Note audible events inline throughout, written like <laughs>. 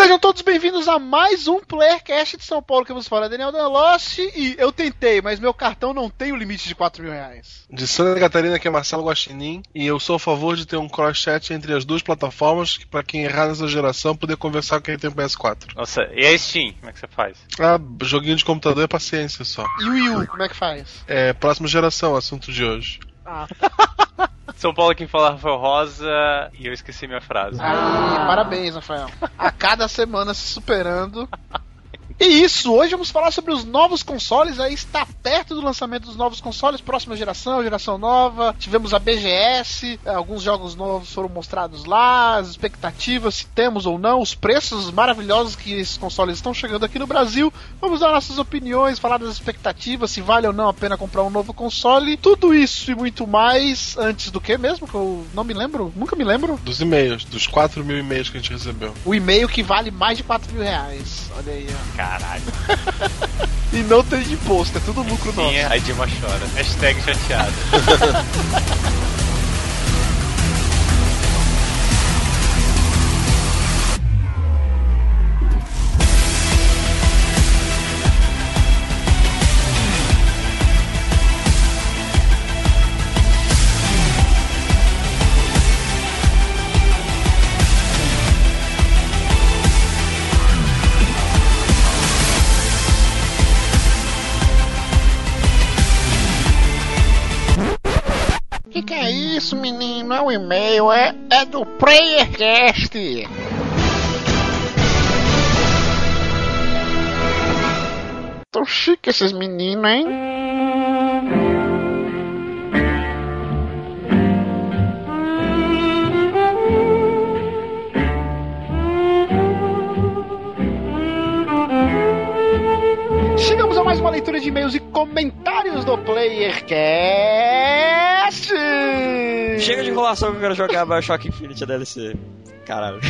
Sejam todos bem-vindos a mais um Playercast de São Paulo que vos fala Daniel Deloche e eu tentei, mas meu cartão não tem o limite de 4 mil reais. De Santa Catarina, que é Marcelo Guaxinim, e eu sou a favor de ter um cross-chat entre as duas plataformas para quem errar nessa geração poder conversar com quem tem o PS4. Nossa, e a Steam, como é que você faz? Ah, joguinho de computador é paciência só. E o Wii U, como é que faz? É, próxima geração, assunto de hoje. Ah, <laughs> São Paulo quem fala Rafael Rosa e eu esqueci minha frase. aí, parabéns, Rafael. A cada semana se superando. E isso, hoje vamos falar sobre os novos consoles. Aí está perto do lançamento dos novos consoles, próxima geração, geração nova. Tivemos a BGS, eh, alguns jogos novos foram mostrados lá, as expectativas, se temos ou não, os preços maravilhosos que esses consoles estão chegando aqui no Brasil. Vamos dar nossas opiniões, falar das expectativas, se vale ou não a pena comprar um novo console. Tudo isso e muito mais antes do que mesmo, que eu não me lembro, nunca me lembro. Dos e-mails, dos 4 mil e-mails que a gente recebeu. O e-mail que vale mais de 4 mil reais. Olha aí, ó. Caralho. <laughs> E não tem imposto, é tudo lucro nosso. Minha, a Dilma chora. Hashtag chateado. <laughs> menino? É um e-mail, é, é do PlayerCast. Tão chique esses meninos, hein? Uma leitura de e-mails e comentários do PlayerCast. Chega de enrolação que eu quero jogar Bioshock Infinite DLC. Caralho.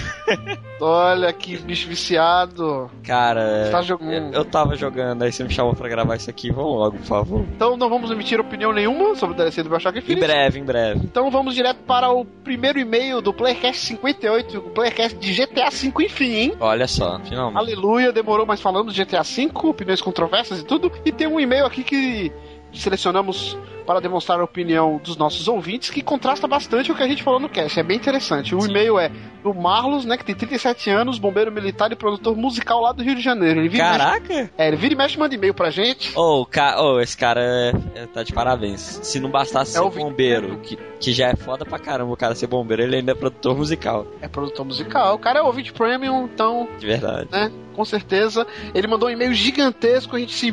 Olha que bicho viciado. Cara, Tá jogando. eu, tava jogando, aí você me chamou pra gravar isso aqui. Vamos logo, por favor. Então não vamos emitir opinião nenhuma sobre o DLC do Bioshock Em Infinite. breve, em breve. Então vamos direto para o primeiro e-mail do Playercast 58, o Playercast de GTA V, enfim, hein? Olha só, finalmente. Aleluia, demorou, mas falamos de GTA V, opiniões controversas e tudo. E tem um e-mail aqui que selecionamos para demonstrar a opinião dos nossos ouvintes, que contrasta bastante o que a gente falou no cast. É bem interessante. O e-mail é do Marlos, né, que tem 37 anos, bombeiro militar e produtor musical lá do Rio de Janeiro. Ele vira e mexe, Caraca! é, ele vira e mexe e manda e-mail pra gente. Ô, ca... ô, esse cara é- é- tá de parabéns. Se não bastasse É ser bombeiro, que, que já é foda pra caramba o cara ser bombeiro, ele ainda é produtor musical. É produtor musical. O cara é ouvinte premium, então De verdade. né? Com certeza. Ele mandou um e-mail gigantesco, a gente se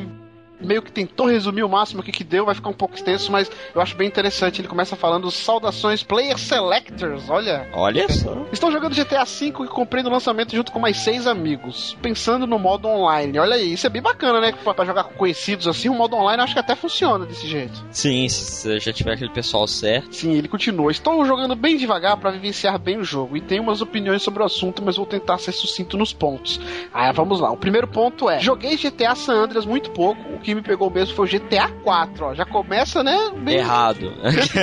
meio que tentou resumir o máximo aqui que deu, vai ficar um pouco extenso, mas eu acho bem interessante. Ele começa falando saudações player selectors, olha. Olha só. Estou jogando GTA V e comprei no lançamento junto com mais seis amigos, pensando no modo online. Olha aí, isso é bem bacana, né? Pra jogar com conhecidos assim, o modo online acho que até funciona desse jeito. Sim, se já tiver aquele pessoal certo. Sim, ele continua. Estou jogando bem devagar para vivenciar bem o jogo e tenho umas opiniões sobre o assunto, mas vou tentar ser sucinto nos pontos. Ah, vamos lá. O primeiro ponto é: joguei GTA San Andreas muito pouco. O que me pegou mesmo foi o GTA 4, ó. Já começa, né? Bem Errado.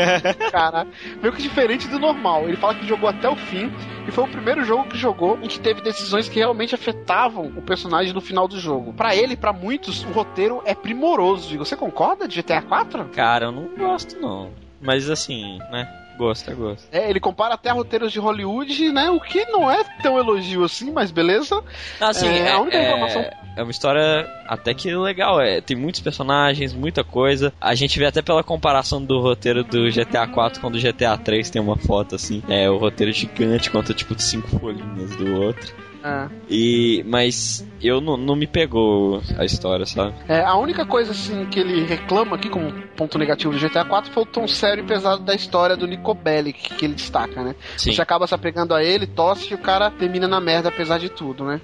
<laughs> cara. Meio que diferente do normal. Ele fala que jogou até o fim e foi o primeiro jogo que jogou em que teve decisões que realmente afetavam o personagem no final do jogo. Pra ele, pra muitos, o roteiro é primoroso. Você concorda de GTA 4? cara, eu não gosto não. Mas assim, né? Gosto, é gosto. É, ele compara até roteiros de Hollywood, né? O que não é tão elogio assim, mas beleza. Assim, É, é, a única é- informação- é uma história até que legal. É, tem muitos personagens, muita coisa. A gente vê até pela comparação do roteiro do GTA 4 com o do GTA 3 tem uma foto assim. É o roteiro gigante contra tipo cinco folhinhas do outro. É. E mas eu não, não me pegou a história, sabe? É, a única coisa assim que ele reclama aqui como ponto negativo do GTA 4 foi o tom sério e pesado da história do Nico Bellic que ele destaca, né? Sim. Você acaba se apegando a ele, tosse e o cara termina na merda apesar de tudo, né?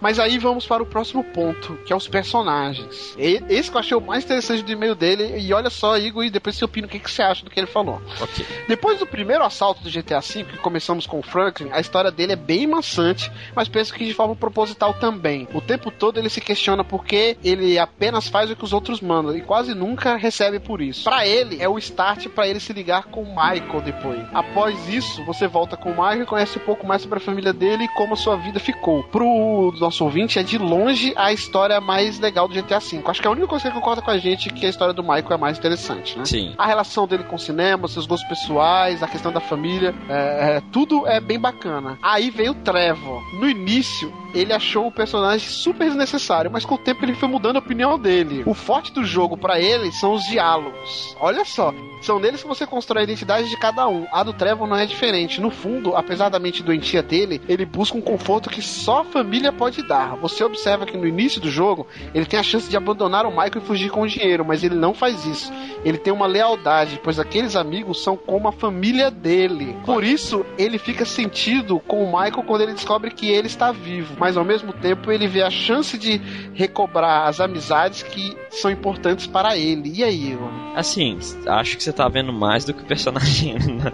Mas aí vamos para o próximo ponto, que é os personagens. E, esse que eu achei o mais interessante do e-mail dele. E olha só, Igor, e depois você opina o que, que você acha do que ele falou. Ok. Depois do primeiro assalto do GTA V, que começamos com o Franklin, a história dele é bem maçante, mas penso que de forma proposital também. O tempo todo ele se questiona por que ele apenas faz o que os outros mandam e quase nunca recebe por isso. Para ele, é o start para ele se ligar com o Michael depois. Após isso, você volta com o Michael e conhece um pouco mais sobre a família dele e como a sua vida ficou. Pro nosso ouvinte, é de longe a história mais legal do GTA V. Acho que a única coisa que concorda com a gente é que a história do Michael é mais interessante, né? Sim. A relação dele com o cinema, seus gostos pessoais, a questão da família, é, é, tudo é bem bacana. Aí veio o Trevor. No início, ele achou o personagem super desnecessário, mas com o tempo ele foi mudando a opinião dele. O forte do jogo para ele são os diálogos. Olha só, são neles que você constrói a identidade de cada um. A do Trevor não é diferente. No fundo, apesar da mente doentia dele, ele busca um conforto que só a família pode Você observa que no início do jogo, ele tem a chance de abandonar o Michael e fugir com o dinheiro, mas ele não faz isso. Ele tem uma lealdade, pois aqueles amigos são como a família dele. Por isso, ele fica sentido com o Michael quando ele descobre que ele está vivo. Mas ao mesmo tempo, ele vê a chance de recobrar as amizades que são importantes para ele. E aí, Igor? Assim, acho que você tá vendo mais do que o personagem. né?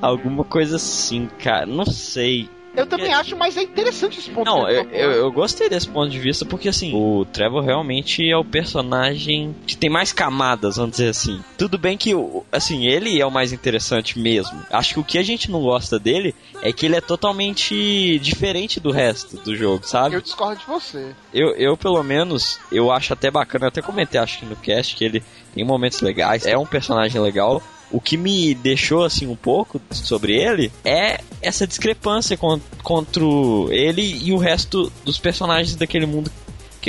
Alguma coisa assim, cara. Não sei. Eu também acho, mas é interessante esse ponto. Não, que ele eu, eu, eu gostei desse ponto de vista porque, assim, o Trevor realmente é o personagem que tem mais camadas, vamos dizer assim. Tudo bem que, assim, ele é o mais interessante mesmo. Acho que o que a gente não gosta dele é que ele é totalmente diferente do resto do jogo, sabe? Eu discordo de você. Eu, eu, pelo menos, eu acho até bacana, eu até comentei, acho que no cast, que ele tem momentos legais, é um personagem legal. O que me deixou, assim, um pouco sobre ele é essa discrepância con- contra ele e o resto dos personagens daquele mundo.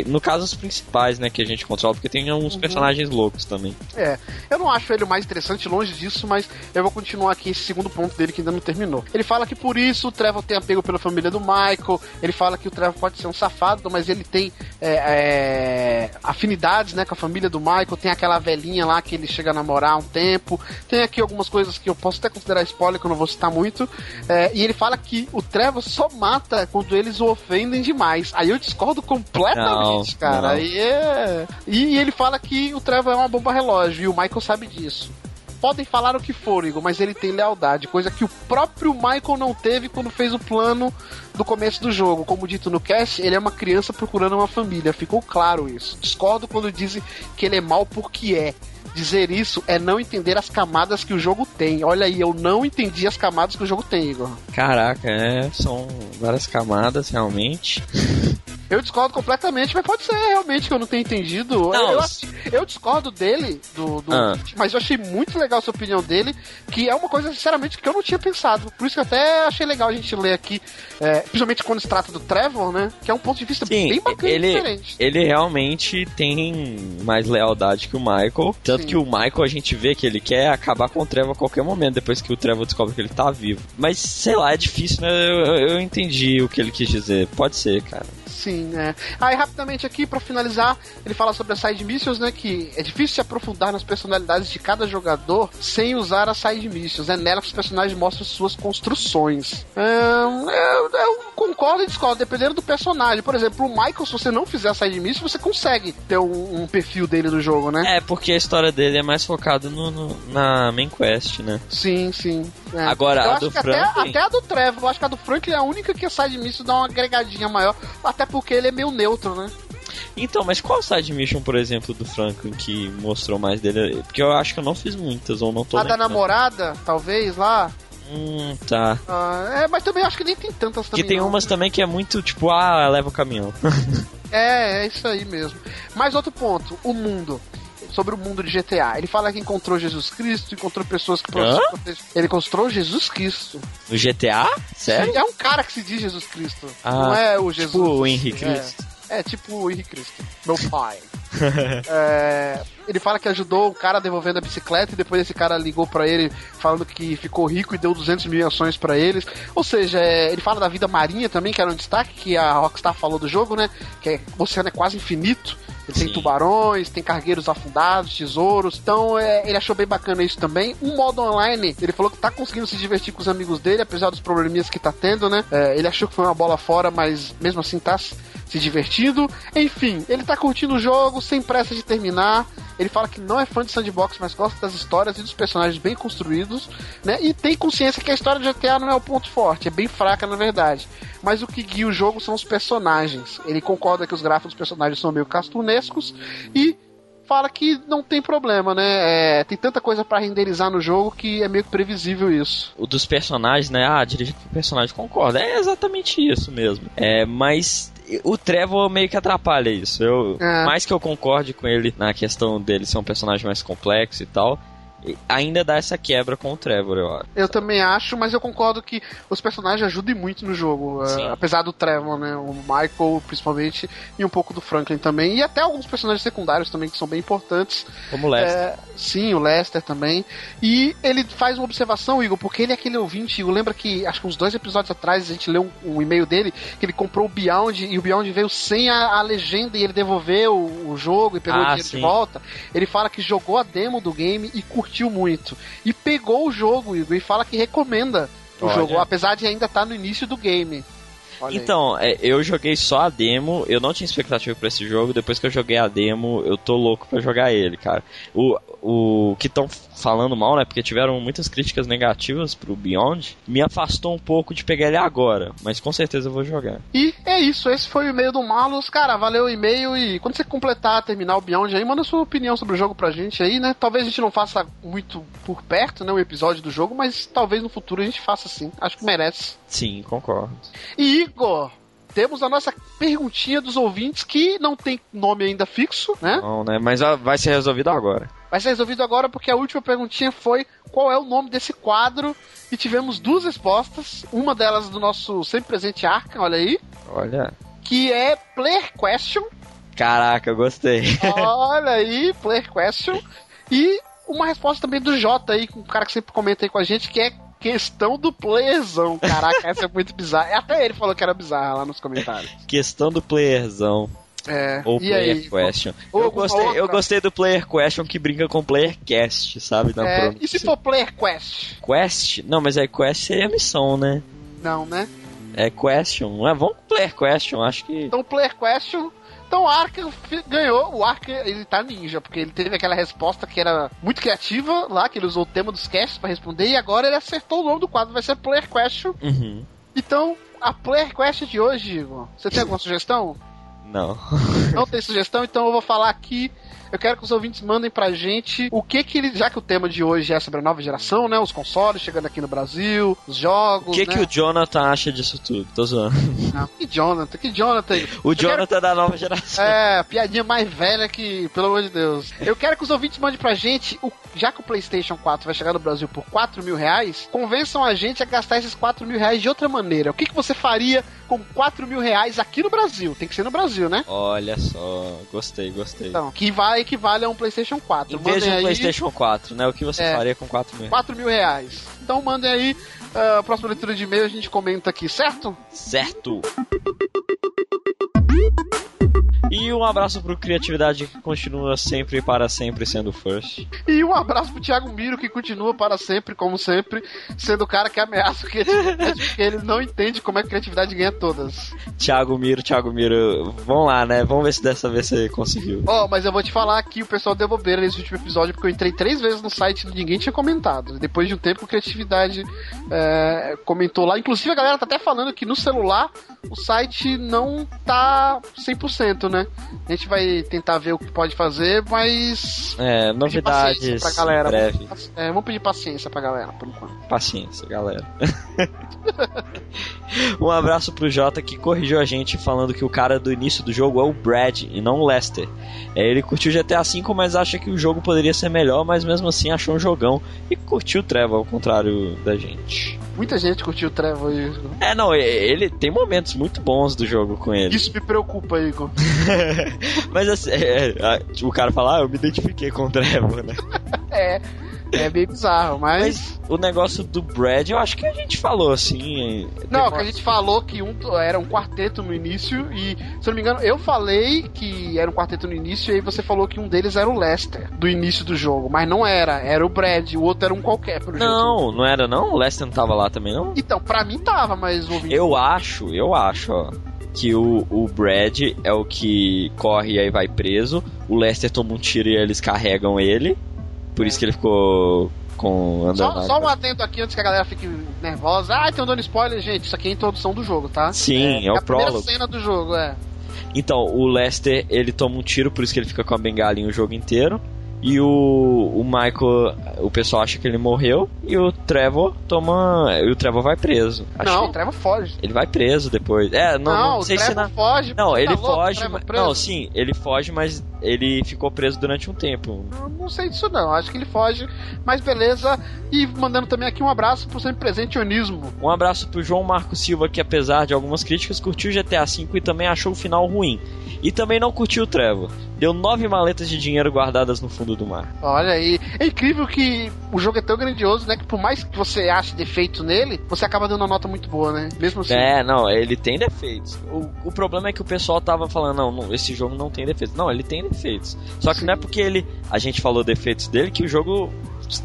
Que, no caso, os principais, né, que a gente controla, porque tem alguns personagens loucos também. É, eu não acho ele o mais interessante, longe disso, mas eu vou continuar aqui esse segundo ponto dele que ainda não terminou. Ele fala que por isso o Trevor tem apego pela família do Michael, ele fala que o Trevor pode ser um safado, mas ele tem é, é, afinidades né, com a família do Michael, tem aquela velhinha lá que ele chega a namorar há um tempo, tem aqui algumas coisas que eu posso até considerar spoiler, que eu não vou citar muito, é, e ele fala que o Trevor só mata quando eles o ofendem demais. Aí eu discordo completamente, Não, cara. não. Aí é. E ele fala que o Trevor é uma bomba relógio e o Michael sabe disso. Podem falar o que for, Igor, mas ele tem lealdade, coisa que o próprio Michael não teve quando fez o plano do começo do jogo. Como dito no cast, ele é uma criança procurando uma família, ficou claro isso. Discordo quando dizem que ele é mal porque é. Dizer isso é não entender as camadas que o jogo tem. Olha aí, eu não entendi as camadas que o jogo tem, Igor. Caraca, é, são várias camadas, realmente. Eu discordo completamente, mas pode ser realmente que eu não tenha entendido. Não, eu, eu, discordo dele, do, do- Ah. mas eu achei muito legal a sua opinião dele, que é uma coisa, sinceramente, que eu não tinha pensado. Por isso que eu até achei legal a gente ler aqui, é, principalmente quando se trata do Trevor, né? Que é um ponto de vista Sim, bem bacana e ele, diferente. ele realmente tem mais lealdade que o Michael. Tanto Sim. que o Michael a gente vê que ele quer acabar com o Trevor a qualquer momento, depois que o Trevor descobre que ele tá vivo. Mas sei lá, é difícil, né? Eu- eu entendi o que ele quis dizer. Pode ser, cara. Sim, é. Aí, rapidamente aqui, pra finalizar, ele fala sobre as side missions, né? Que é difícil se aprofundar nas personalidades de cada jogador sem usar as side missions. É nela que os personagens mostram suas construções. Ahn, eu, eu concordo e discordo, dependendo do personagem. Por exemplo, o Michael, se você não fizer a side mission, você consegue ter um, um perfil dele no jogo, né? É, porque a história dele é mais focada no, no- na main quest, né? Sim, sim. é. Agora, eu a acho do que até, Franklin- até a do Trevor, eu acho que a do Franklin é a única que a side mission dá uma agregadinha maior, até porque ele é meio neutro, né? Então, mas qual side mission, por exemplo, do Franklin que mostrou mais dele? Porque eu acho que eu não fiz muitas, ou não tô a da namorada, talvez, lá. Hum, tá. Ah, é, mas também acho que nem tem tantas também. Que tem não. umas também que é muito tipo, ah, leva o caminhão. É, é isso aí mesmo. Mais outro ponto, o mundo. Sobre o mundo de GTA. Ele fala que encontrou Jesus Cristo, encontrou pessoas que Hã? Ele encontrou Jesus Cristo. No GTA? Sério? É um cara que se diz Jesus Cristo. Ah, não é o Jesus. Tipo o Henrique É. Cristo. É, tipo o Henrique Cristo. Meu <laughs> pai. <laughs> É, ele fala que ajudou o cara devolvendo a bicicleta e depois esse cara ligou pra ele falando que ficou rico e deu 200 mil ações pra eles. Ou seja, é, ele fala da vida marinha também, que era um destaque que a Rockstar falou do jogo, né? Que é, o oceano é quase infinito. Ele tem tubarões, tem cargueiros afundados, tesouros. Então é, ele achou bem bacana isso também. Um modo online, ele falou que tá conseguindo se divertir com os amigos dele, apesar dos probleminhas que tá tendo, né? É, ele achou que foi uma bola fora, mas mesmo assim tá se divertindo. Enfim, ele tá curtindo o jogo, sem pressa de terminar. Ele fala que não é fã de sandbox, mas gosta das histórias e dos personagens bem construídos, né? E tem consciência que a história de GTA não é o ponto forte, é bem fraca na verdade. Mas o que guia o jogo são os personagens. Ele concorda que os gráficos dos personagens são meio castunescos e fala que não tem problema, né? É, tem tanta coisa para renderizar no jogo que é meio previsível isso. O dos personagens, né? Ah, dirigir pro personagem, concorda. É exatamente isso mesmo. É, mas o Trevor meio que atrapalha isso. Eu, é. Mais que eu concorde com ele na questão dele ser um personagem mais complexo e tal, ainda dá essa quebra com o Trevor, eu acho. Eu também acho, mas eu concordo que os personagens ajudem muito no jogo. Uh, apesar do Trevor, né? O Michael, principalmente, e um pouco do Franklin também. E até alguns personagens secundários também que são bem importantes. Como o Lester. É, sim, o Lester também. E ele faz uma observação, Igor, porque ele é aquele ouvinte, Igor. Lembra que acho que uns dois episódios atrás a gente leu um, um e-mail dele que ele comprou o Beyond e o Beyond veio sem a, a legenda e ele devolveu o, o jogo e pegou ah, o dinheiro sim. de volta. Ele fala que jogou a demo do game e curtiu curtiu muito. E pegou o jogo, Igor, e fala que recomenda o Olha. jogo, apesar de ainda estar tá no início do game. Olha então, é, eu joguei só a demo, eu não tinha expectativa para esse jogo, depois que eu joguei a demo, eu tô louco para jogar ele, cara. O, o que estão falando mal, né, porque tiveram muitas críticas negativas pro Beyond, me afastou um pouco de pegar ele agora, mas com certeza eu vou jogar. E é isso, esse foi o e-mail do Malus, cara, valeu o e-mail e quando você completar, terminar o Beyond aí, manda sua opinião sobre o jogo pra gente aí, né, talvez a gente não faça muito por perto, né, o episódio do jogo, mas talvez no futuro a gente faça sim, acho que merece. Sim, concordo. E Igor, temos a nossa perguntinha dos ouvintes que não tem nome ainda fixo, né? Não, né? Mas vai ser resolvido agora. Vai ser resolvido agora porque a última perguntinha foi qual é o nome desse quadro e tivemos duas respostas. Uma delas do nosso sempre presente Arca, olha aí. Olha. Que é Player Question. Caraca, gostei. olha aí, Player Question. E uma resposta também do Jota aí, um cara que sempre comenta aí com a gente, que é questão do playerzão. Caraca, essa é muito bizarra. Até ele falou que era bizarra lá nos comentários. questão do playerzão. É, ou player aí, question. eu, gostei, eu gostei do player question que brinca com player cast, sabe? Na é, e se for player quest? Quest? Não, mas aí quest seria missão, né? Não, né? É question. É, vamos com player question, acho que. Então player question então o Ark ganhou, o Ark ele tá ninja, porque ele teve aquela resposta que era muito criativa lá, que ele usou o tema dos casts para responder, e agora ele acertou o nome do quadro, vai ser Player Question. Uhum. Então, a Player Question de hoje, Igor, você tem alguma sugestão? Não. <laughs> Não tem sugestão, então eu vou falar aqui eu quero que os ouvintes mandem pra gente o que que ele, já que o tema de hoje é sobre a nova geração, né? Os consoles chegando aqui no Brasil, os jogos. O que né? que o Jonathan acha disso tudo? Tô zoando. Não, que Jonathan, que Jonathan. <laughs> o eu Jonathan quero... da nova geração. É, piadinha mais velha que, pelo amor de Deus. Eu quero que os ouvintes mandem pra gente, o, já que o PlayStation 4 vai chegar no Brasil por 4 mil reais, convençam a gente a gastar esses 4 mil reais de outra maneira. O que, que você faria com 4 mil reais aqui no Brasil? Tem que ser no Brasil, né? Olha só, gostei, gostei. Então, que vai equivale a um PlayStation 4. Em vez de um aí... PlayStation 4, né? O que você é, faria com 4 mil? 4 mil reais. Então mandem aí uh, a próxima leitura de e-mail, a gente comenta aqui, certo? Certo. E um abraço pro Criatividade que continua sempre e para sempre sendo first. E um abraço pro Thiago Miro que continua para sempre, como sempre, sendo o cara que ameaça o criatividade, porque ele não entende como é que a criatividade ganha todas. Thiago Miro, Thiago Miro, vamos lá, né? Vamos ver se dessa vez você conseguiu. Ó, oh, mas eu vou te falar que o pessoal deu bobeira nesse último episódio, porque eu entrei três vezes no site e ninguém tinha comentado. Depois de um tempo, criatividade é, comentou lá. Inclusive, a galera tá até falando que no celular o site não tá 100%, né? A gente vai tentar ver o que pode fazer, mas. É, novidades. Pra galera. Breve. É, vamos pedir paciência pra galera, por enquanto. Paciência, galera. <laughs> um abraço pro Jota que corrigiu a gente falando que o cara do início do jogo é o Brad e não o Lester. É, ele curtiu GTA V, mas acha que o jogo poderia ser melhor, mas mesmo assim achou um jogão. E curtiu o Trevor, ao contrário da gente. Muita gente curtiu o Trevor. É, não, ele tem momentos muito bons do jogo com ele. Isso me preocupa, Igor. <laughs> mas assim, é, é, o cara fala, ah, eu me identifiquei com o Trevor, né? é. É bem bizarro, mas. Mas o negócio do Brad, eu acho que a gente falou assim. Não, teve que a gente falou que um era um quarteto no início e, se eu não me engano, eu falei que era um quarteto no início e aí você falou que um deles era o Lester, do início do jogo, mas não era, era o Brad, o outro era um qualquer, jeito. Não, não era não? O Lester não tava lá também, não? Então, pra mim tava, mas ouvi. Eu acho, eu acho, ó. Que o, o Brad é o que corre e aí vai preso. O Lester toma um tiro e eles carregam ele. Por isso que ele ficou com. Só, só um atento aqui antes que a galera fique nervosa. Ah, tem um dando spoiler, gente. Isso aqui é a introdução do jogo, tá? Sim, é, o a primeira prólogo. cena do jogo, é. Então, o Lester, ele toma um tiro, por isso que ele fica com a bengalinha o jogo inteiro. E o, o Michael, o pessoal acha que ele morreu. E o Trevor toma. E o Trevor vai preso. Acho não, que o Trevor foge. Ele vai preso depois. É, não, não, o sei se Trevor na. foge. Não, tá ele louco, o foge. Trevor mas-? Não, sim, ele foge, mas ele ficou preso durante um tempo. Eu não sei disso não, acho que ele foge, mas beleza. E mandando também aqui um abraço pro sempre presente Onismo. Um abraço pro João Marco Silva, que apesar de algumas críticas, curtiu GTA V e também achou o final ruim. E também não curtiu o Trevor. Deu nove maletas de dinheiro guardadas no fundo do mar. Olha aí, é incrível que o jogo é tão grandioso, né? Que por mais que você ache defeito nele, você acaba dando uma nota muito boa, né? Mesmo assim. É, não, ele tem defeitos. O, o problema é que o pessoal tava falando, não, não, esse jogo não tem defeitos. Não, ele tem defeitos. Só que Sim. não é porque ele a gente falou defeitos dele que o jogo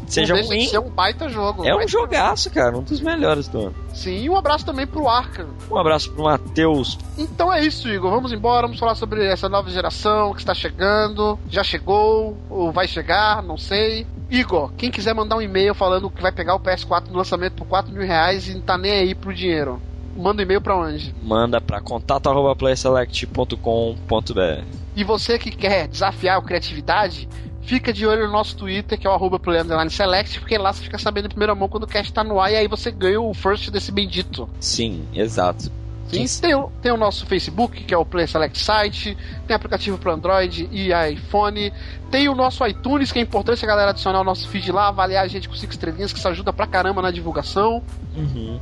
seja não de ruim. ser um baita jogo. É um jogaço, cara, um dos melhores do ano. Sim, e um abraço também pro Arca. Um abraço pro Matheus. Então é isso, Igor. Vamos embora, vamos falar sobre essa nova geração que está chegando. Já chegou, ou vai chegar, não sei. Igor, quem quiser mandar um e-mail falando que vai pegar o PS4 no lançamento por 4 mil reais e não tá nem aí pro dinheiro. Manda um e-mail pra onde? Manda pra contato.playselect.com.br E você que quer desafiar a criatividade, fica de olho no nosso Twitter, que é o arroba Play Underline Select, porque lá você fica sabendo em primeira mão quando o cast tá no ar e aí você ganha o first desse bendito. Sim, exato. Sim, tem, o- tem o nosso Facebook, que é o Play Select Site, tem aplicativo para Android e iPhone, tem o nosso iTunes, que é importante a galera adicionar o nosso feed lá, avaliar a gente com cinco estrelinhas, que isso ajuda pra caramba na divulgação. Uhum.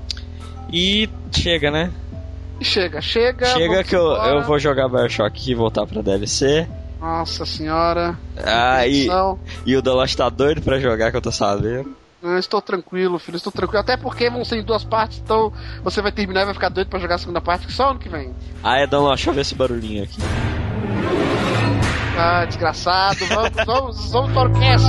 E chega, né? Chega, chega. chega que eu, embora. eu vou jogar Bioshock e voltar pra DLC. Nossa senhora. Ah, e, e o Delos tá doido pra jogar, que eu tô sabendo. eu estou tranquilo, filho, estou tranquilo. Até porque vão ser em duas partes, então você vai terminar e vai ficar doido pra jogar a segunda parte, que só ano que vem. Ah, é, Delos, deixa eu ver esse barulhinho aqui. Ah, desgraçado. Vamos, vamos, vamos para o cast.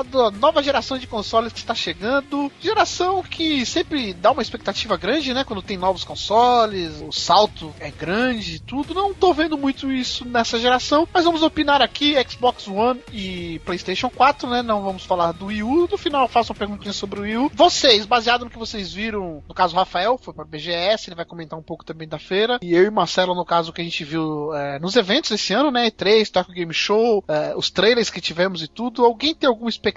Falar da nova geração de consoles que está chegando. Geração que sempre dá uma expectativa grande, né? Quando tem novos consoles, o salto é grande e tudo. Não tô vendo muito isso nessa geração, mas vamos opinar aqui: Xbox One e PlayStation 4, né? Não vamos falar do Wii U. No final, eu faço uma perguntinha sobre o Wii U. Vocês, baseado no que vocês viram, no caso, o Rafael foi para BGS, ele vai comentar um pouco também da feira. E eu e Marcelo, no caso, que a gente viu é, nos eventos esse ano, né? E3, Tokyo Game Show, é, os trailers que tivemos e tudo. Alguém tem alguma expectativa,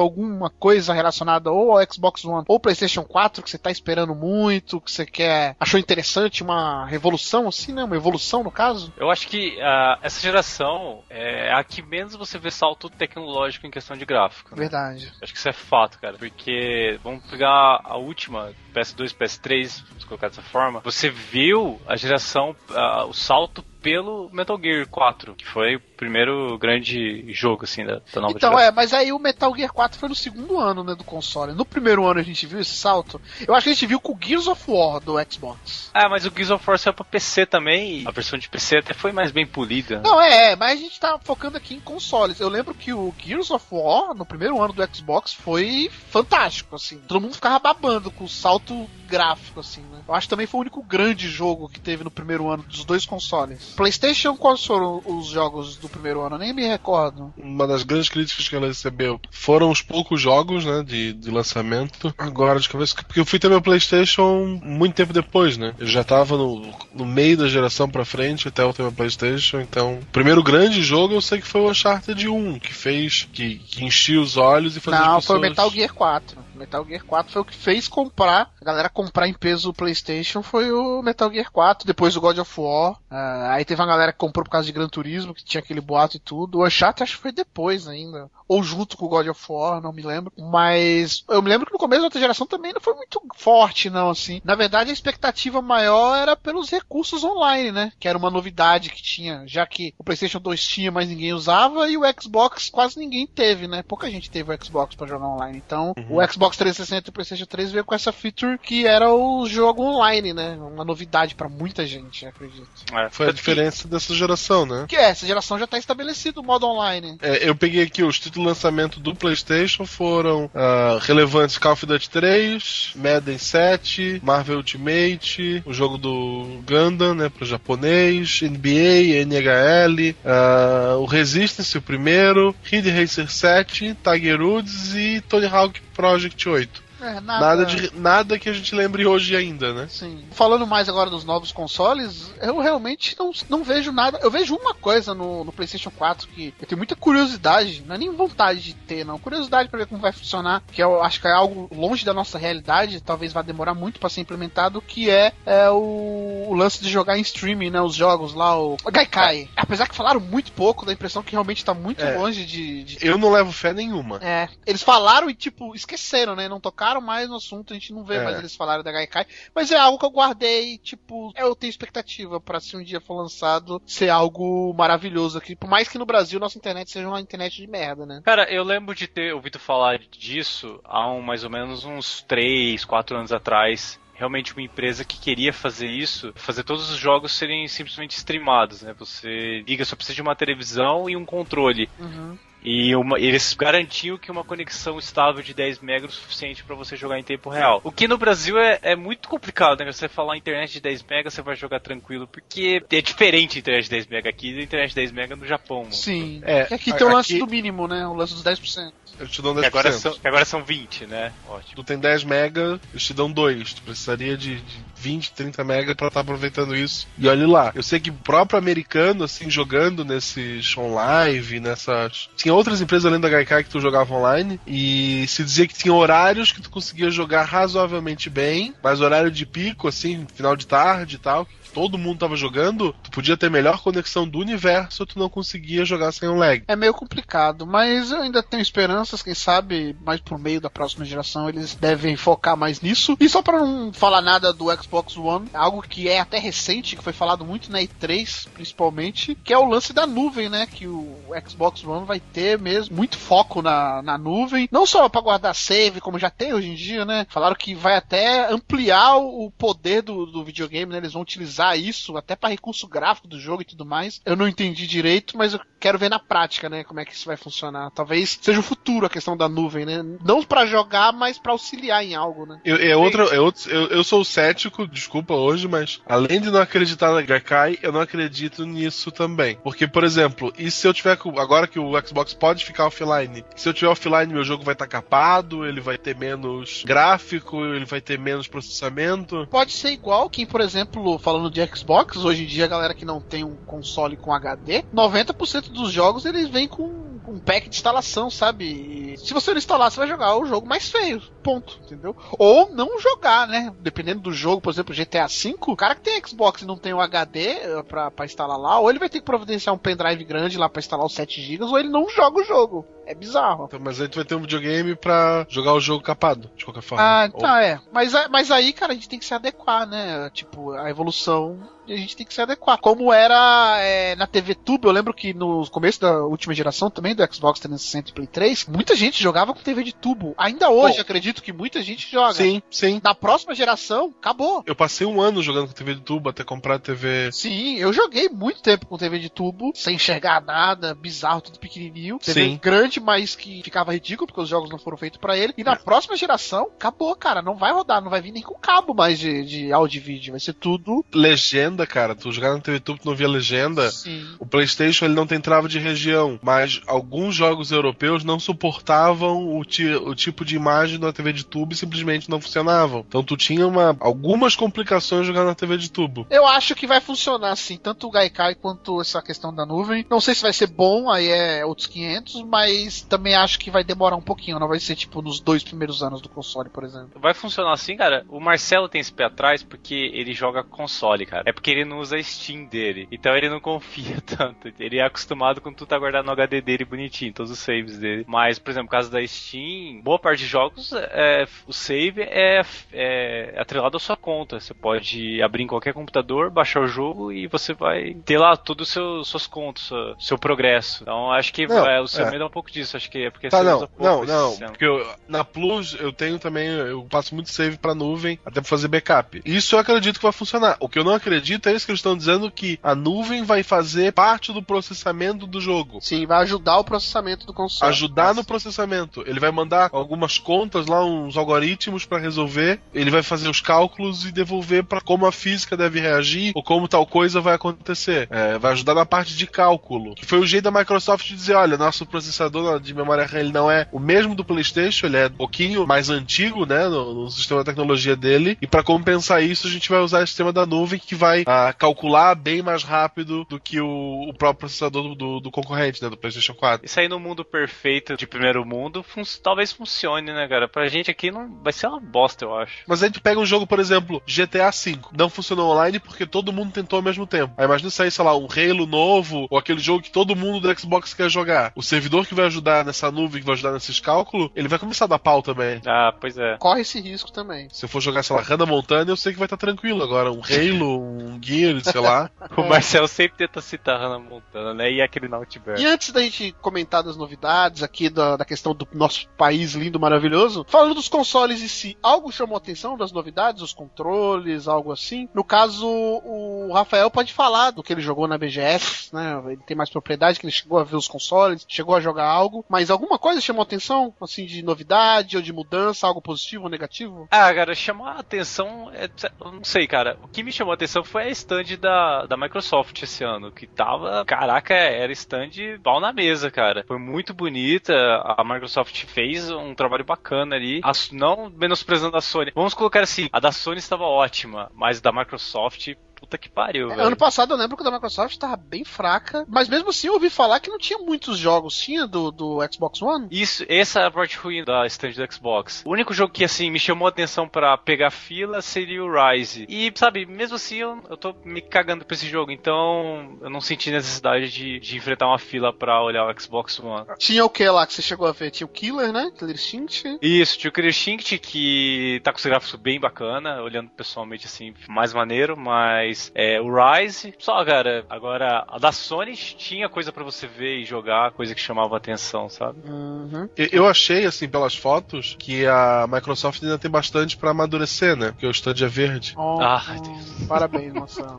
alguma coisa relacionada ou ao Xbox One ou PlayStation 4 que você tá esperando muito, que você quer, achou interessante, uma revolução assim, né? Uma evolução no caso? Eu acho que ah, essa geração é a que menos você vê salto tecnológico em questão de gráfico. né? Verdade. Acho que isso é fato, cara. Porque, vamos pegar a última, PS2, PS3, vamos colocar dessa forma. Você viu a geração, ah, o salto pelo Metal Gear 4, que foi o primeiro grande jogo, assim, da, da nova Então, geração. é, mas aí o Metal Gear 4 foi no segundo ano, né, do console. No primeiro ano a gente viu esse salto. Eu acho que a gente viu com o Gears of War do Xbox. Ah, mas o Gears of War saiu pra PC também, a versão de PC até foi mais bem polida. Não, é, é, mas a gente tá focando aqui em consoles. Eu lembro que o Gears of War, no primeiro ano do Xbox, foi fantástico, assim. Todo mundo ficava babando com o salto gráfico, assim, né? Eu acho que também foi o único grande jogo que teve no primeiro ano dos dois consoles. PlayStation, quais foram os jogos do primeiro ano? Eu nem me recordo. Uma das grandes críticas que ela recebeu foram os poucos jogos, né, de, de lançamento. Agora, de cabeça, porque eu fui ter meu PlayStation muito tempo depois, né? Eu já tava no, no meio da geração pra frente até eu ter meu PlayStation, então. O primeiro grande jogo eu sei que foi o Uncharted 1, que fez, que, que enchia os olhos e fazia Não, as foi pessoas... o Metal Gear 4. Metal Gear 4 foi o que fez comprar, a galera comprar em peso o PlayStation foi o Metal Gear 4, depois o God of War. Ah, aí teve uma galera que comprou por causa de Gran Turismo, que tinha aquele boato e tudo. O Uncharted acho que foi depois ainda. Ou junto com o God of War, não me lembro. Mas eu me lembro que no começo da outra geração também não foi muito forte, não, assim. Na verdade, a expectativa maior era pelos recursos online, né? Que era uma novidade que tinha, já que o PlayStation 2 tinha, mas ninguém usava, e o Xbox quase ninguém teve, né? Pouca gente teve o Xbox para jogar online. Então, Uhum. o Xbox 360 e o PlayStation 3 veio com essa feature que era o jogo online, né? Uma novidade para muita gente, acredito. É. Foi a diferença dessa geração, né? Que é, essa geração já tá estabelecido o modo online. É, eu peguei aqui os títulos de lançamento do PlayStation foram ah, relevantes Call of Duty 3, Madden 7, Marvel Ultimate, o jogo do Gundam, né, pro japonês, NBA, NHL, ah, o Resistance, o primeiro, Kid Racer 7, Tiger Woods e Tony Hawk Project 8. É, Nada, de, nada que a gente lembre hoje ainda, né? Sim. Falando mais agora dos novos consoles, eu realmente não, não vejo nada. Eu vejo uma coisa no, no PlayStation 4 que eu tenho muita curiosidade, não é nem vontade de ter, não. Curiosidade pra ver como vai funcionar, que eu acho que é algo longe da nossa realidade, talvez vá demorar muito pra ser implementado, que é, é o, o lance de jogar em streaming, né? Os jogos lá, o Gaikai. Apesar que falaram muito pouco, dá a impressão que realmente tá muito É. longe de, de Eu não levo fé nenhuma. é, eles falaram e, tipo, esqueceram, né? Não tocaram mais no assunto, a gente não vê É. mais eles falarem da Gaikai. Mas é algo que eu guardei, tipo, eu tenho expectativa pra se um dia for lançado ser algo maravilhoso aqui. Por mais que no Brasil nossa internet seja uma internet de merda, né? Cara, eu lembro de ter ouvido falar disso há um, mais ou menos uns 3, 4 anos atrás. Realmente uma empresa que queria fazer isso, fazer todos os jogos serem simplesmente streamados, né? Você liga, só precisa de uma televisão e um controle. Uhum. E uma- eles garantiam que uma conexão estável de 10 MB era o suficiente para você jogar em tempo real. O que no Brasil é, é muito complicado, né? Você falar internet de 10 MB, você vai jogar tranquilo, porque é diferente a internet de 10 MB aqui da internet de 10 MB no Japão. mano. Sim. É, Que aqui tem o lance aqui- do mínimo, né? O lance dos 10%. Eu te dou um 10%. Que agora, são, que agora são 20, né? Ótimo. Tu tem 10 mega, eles te dão 2. Tu precisaria de, de 20, 30 mega pra estar aproveitando isso. E olha lá, eu sei que o próprio americano, assim, jogando nesses online, nessas. Tinha outras empresas além da Gaikai que tu jogava online. E se dizia que tinha horários que tu conseguia jogar razoavelmente bem, mas horário de pico, assim, final de tarde e tal. que Todo mundo tava jogando, tu podia ter melhor conexão do universo, tu não conseguia jogar sem um lag. É meio complicado, mas eu ainda tenho esperanças, quem sabe, mais por meio da próxima geração eles devem focar mais nisso. E só pra não falar nada do Xbox One, algo que é até recente, que foi falado muito na E3, principalmente, que é o lance da nuvem, né? Que o Xbox One vai ter mesmo muito foco na, na nuvem, não só pra guardar save, como já tem hoje em dia, né? Falaram que vai até ampliar o poder do, do videogame, né? Eles vão utilizar isso até pra recurso gráfico do jogo e tudo mais. Eu não entendi direito, mas eu quero ver na prática, né? Como é que isso vai funcionar. Talvez seja o futuro a questão da nuvem, né? Não pra jogar, mas pra auxiliar em algo, né? Eu, é outra, é outro, eu, eu sou cético, desculpa hoje, mas além de não acreditar na Gaikai, eu não acredito nisso também. Porque, por exemplo, e se eu tiver. com- Agora que o Xbox pode ficar offline, se eu tiver offline, meu jogo vai estar capado, ele vai ter menos gráfico, ele vai ter menos processamento. Pode ser igual quem, por exemplo, falando de Xbox, hoje em dia a galera que não tem um console com HD, 90% dos jogos eles vêm com um pack de instalação, sabe? E se você não instalar, você vai jogar o jogo mais feio. Ponto, entendeu? Ou não jogar, né? Dependendo do jogo, por exemplo, GTA V, o cara que tem Xbox e não tem o HD eh, pra, pra instalar lá, ou ele vai ter que providenciar um pendrive grande lá pra instalar os 7 GB, ou ele não joga o jogo. É bizarro. Então, mas aí tu vai ter um videogame pra jogar o jogo capado, de qualquer forma. Ah, Ou- tá, é. Mas, a- mas aí, cara, a gente tem que se adequar, né? Tipo, a evolução, a gente tem que se adequar. Como era é, na TV Tube, eu lembro que no começo da última geração também, do Xbox 360 e Play 3, muita gente jogava com TV de tubo. Ainda hoje, Bom, acredito que muita gente joga. Sim, sim. Na próxima geração, acabou. Eu passei um ano jogando com TV de tubo até comprar a TV. Sim, eu joguei muito tempo com TV de tubo, sem enxergar nada, bizarro, tudo pequenininho. TV Sim. grande bastante, mas que ficava ridículo porque os jogos não foram feitos para ele. E na próxima geração, acabou, cara. Não vai rodar, não vai vir nem com cabo mais de, de áudio e vídeo. Vai ser tudo. Legenda, cara. Tu jogar na TV Tube tu não via legenda. Sim. O PlayStation ele não tem trava de região, mas alguns jogos europeus não suportavam o, ti- o tipo de imagem da TV de tubo e simplesmente não funcionavam. Então tu tinha uma, algumas complicações jogando na TV de tubo. Eu acho que vai funcionar assim, tanto o Gaikai quanto essa questão da nuvem. Não sei se vai ser bom, aí é outros 500, mas também acho que vai demorar um pouquinho. Não vai ser tipo nos dois primeiros anos do console, por exemplo. Vai funcionar assim, cara? O Marcelo tem esse pé atrás porque ele joga console, cara. É porque ele não usa Steam dele. Então ele não confia <laughs> tanto. Ele é acostumado com tudo tá guardado no HD dele bonitinho, todos os saves dele. Mas, por exemplo, no caso da Steam, boa parte de jogos, é, o save é, é atrelado à sua conta. Você pode abrir em qualquer computador, baixar o jogo e você vai ter lá todas as suas contas, seu, seu progresso. Então acho que Não, é, o seu é. medo é um pouco disso. Acho que é porque Tá, você não, usa pouco não, esse não. sistema. Porque eu- na Plus eu tenho também, eu passo muito save pra nuvem, até pra fazer backup. Isso eu acredito que vai funcionar. O que eu não acredito é isso que eles estão dizendo que a nuvem vai fazer parte do processamento do jogo. Sim, vai ajudar o processamento do console. Ajudar no processamento. Ele vai mandar algumas contas lá, uns algoritmos pra resolver. Ele vai fazer os cálculos e devolver pra como a física deve reagir ou como tal coisa vai acontecer. É, vai ajudar na parte de cálculo. Que foi o jeito da Microsoft de dizer, olha, nosso processador de memória RAM ele não é o mesmo do PlayStation, ele é um pouquinho mais antigo, né, no, no sistema de tecnologia dele. E pra compensar isso, a gente vai usar o sistema da nuvem que vai ah, calcular bem mais rápido do que o, o próprio processador do, do- do concorrente, né, do PlayStation 4. Isso aí no mundo perfeito de primeiro mundo fun- talvez funcione, né, cara? Pra gente aqui não vai ser uma bosta, eu acho. Mas aí tu pega um jogo, por exemplo, GTA V. Não funcionou online porque todo mundo tentou ao mesmo tempo. Aí imagina sair, sei lá, um Halo novo, ou aquele jogo que todo mundo do Xbox quer jogar. O servidor que vai ajudar nessa nuvem, que vai ajudar nesses cálculos, ele vai começar a dar pau também. Ah, pois é. Corre esse risco também. Se eu for jogar, sei lá, Hannah Montana, eu sei que vai estar tranquilo. Agora, um Halo, um Gear, sei lá. <laughs> O Marcelo sempre tenta citar Hannah Montana, né? E aquele Nautiver. E antes da gente comentar das novidades aqui, da, da questão do nosso país lindo, maravilhoso, falando dos consoles em si, algo chamou a atenção das novidades, os controles, algo assim? No caso, o Rafael pode falar do que ele jogou na BGS, né? Ele tem mais propriedade, que ele chegou a ver os consoles, chegou a jogar algo, mas alguma coisa chamou a atenção, assim, de novidade ou de mudança, algo positivo ou negativo? Ah, cara, chamar a atenção, é, não sei, cara. O que me chamou a atenção foi a stand da, da Microsoft esse ano, que tava, caraca, era stand pau na mesa, cara. Foi muito bonita, a Microsoft fez um trabalho bacana ali, As- não menosprezando a Sony. Vamos colocar assim, a da Sony estava ótima, mas da Microsoft, puta que pariu, É, velho. Ano passado eu lembro que a da Microsoft tava bem fraca, mas mesmo assim eu ouvi falar que não tinha muitos jogos, tinha do, do Xbox One? Isso, essa é a parte ruim da stand do Xbox. O único jogo que, assim, me chamou a atenção pra pegar fila seria o Rise. E, sabe, mesmo assim, eu, eu tô me cagando pra esse jogo, então eu não senti necessidade de, de enfrentar uma fila pra olhar o Xbox One. Tinha o que lá que você chegou a ver? Tinha o Killer, né? Killer Instinct. Isso, tinha o Killer Instinct, que tá com os gráficos bem bacana, olhando pessoalmente, assim, mais maneiro, mas é, o Rise, só, cara, agora, a da Sony tinha coisa pra você ver e jogar, coisa que chamava a atenção, sabe? Uhum. Eu- achei, assim, pelas fotos, que a Microsoft ainda tem bastante pra amadurecer, né? Porque o stand é verde. Oh, Ah, oh, parabéns, moção.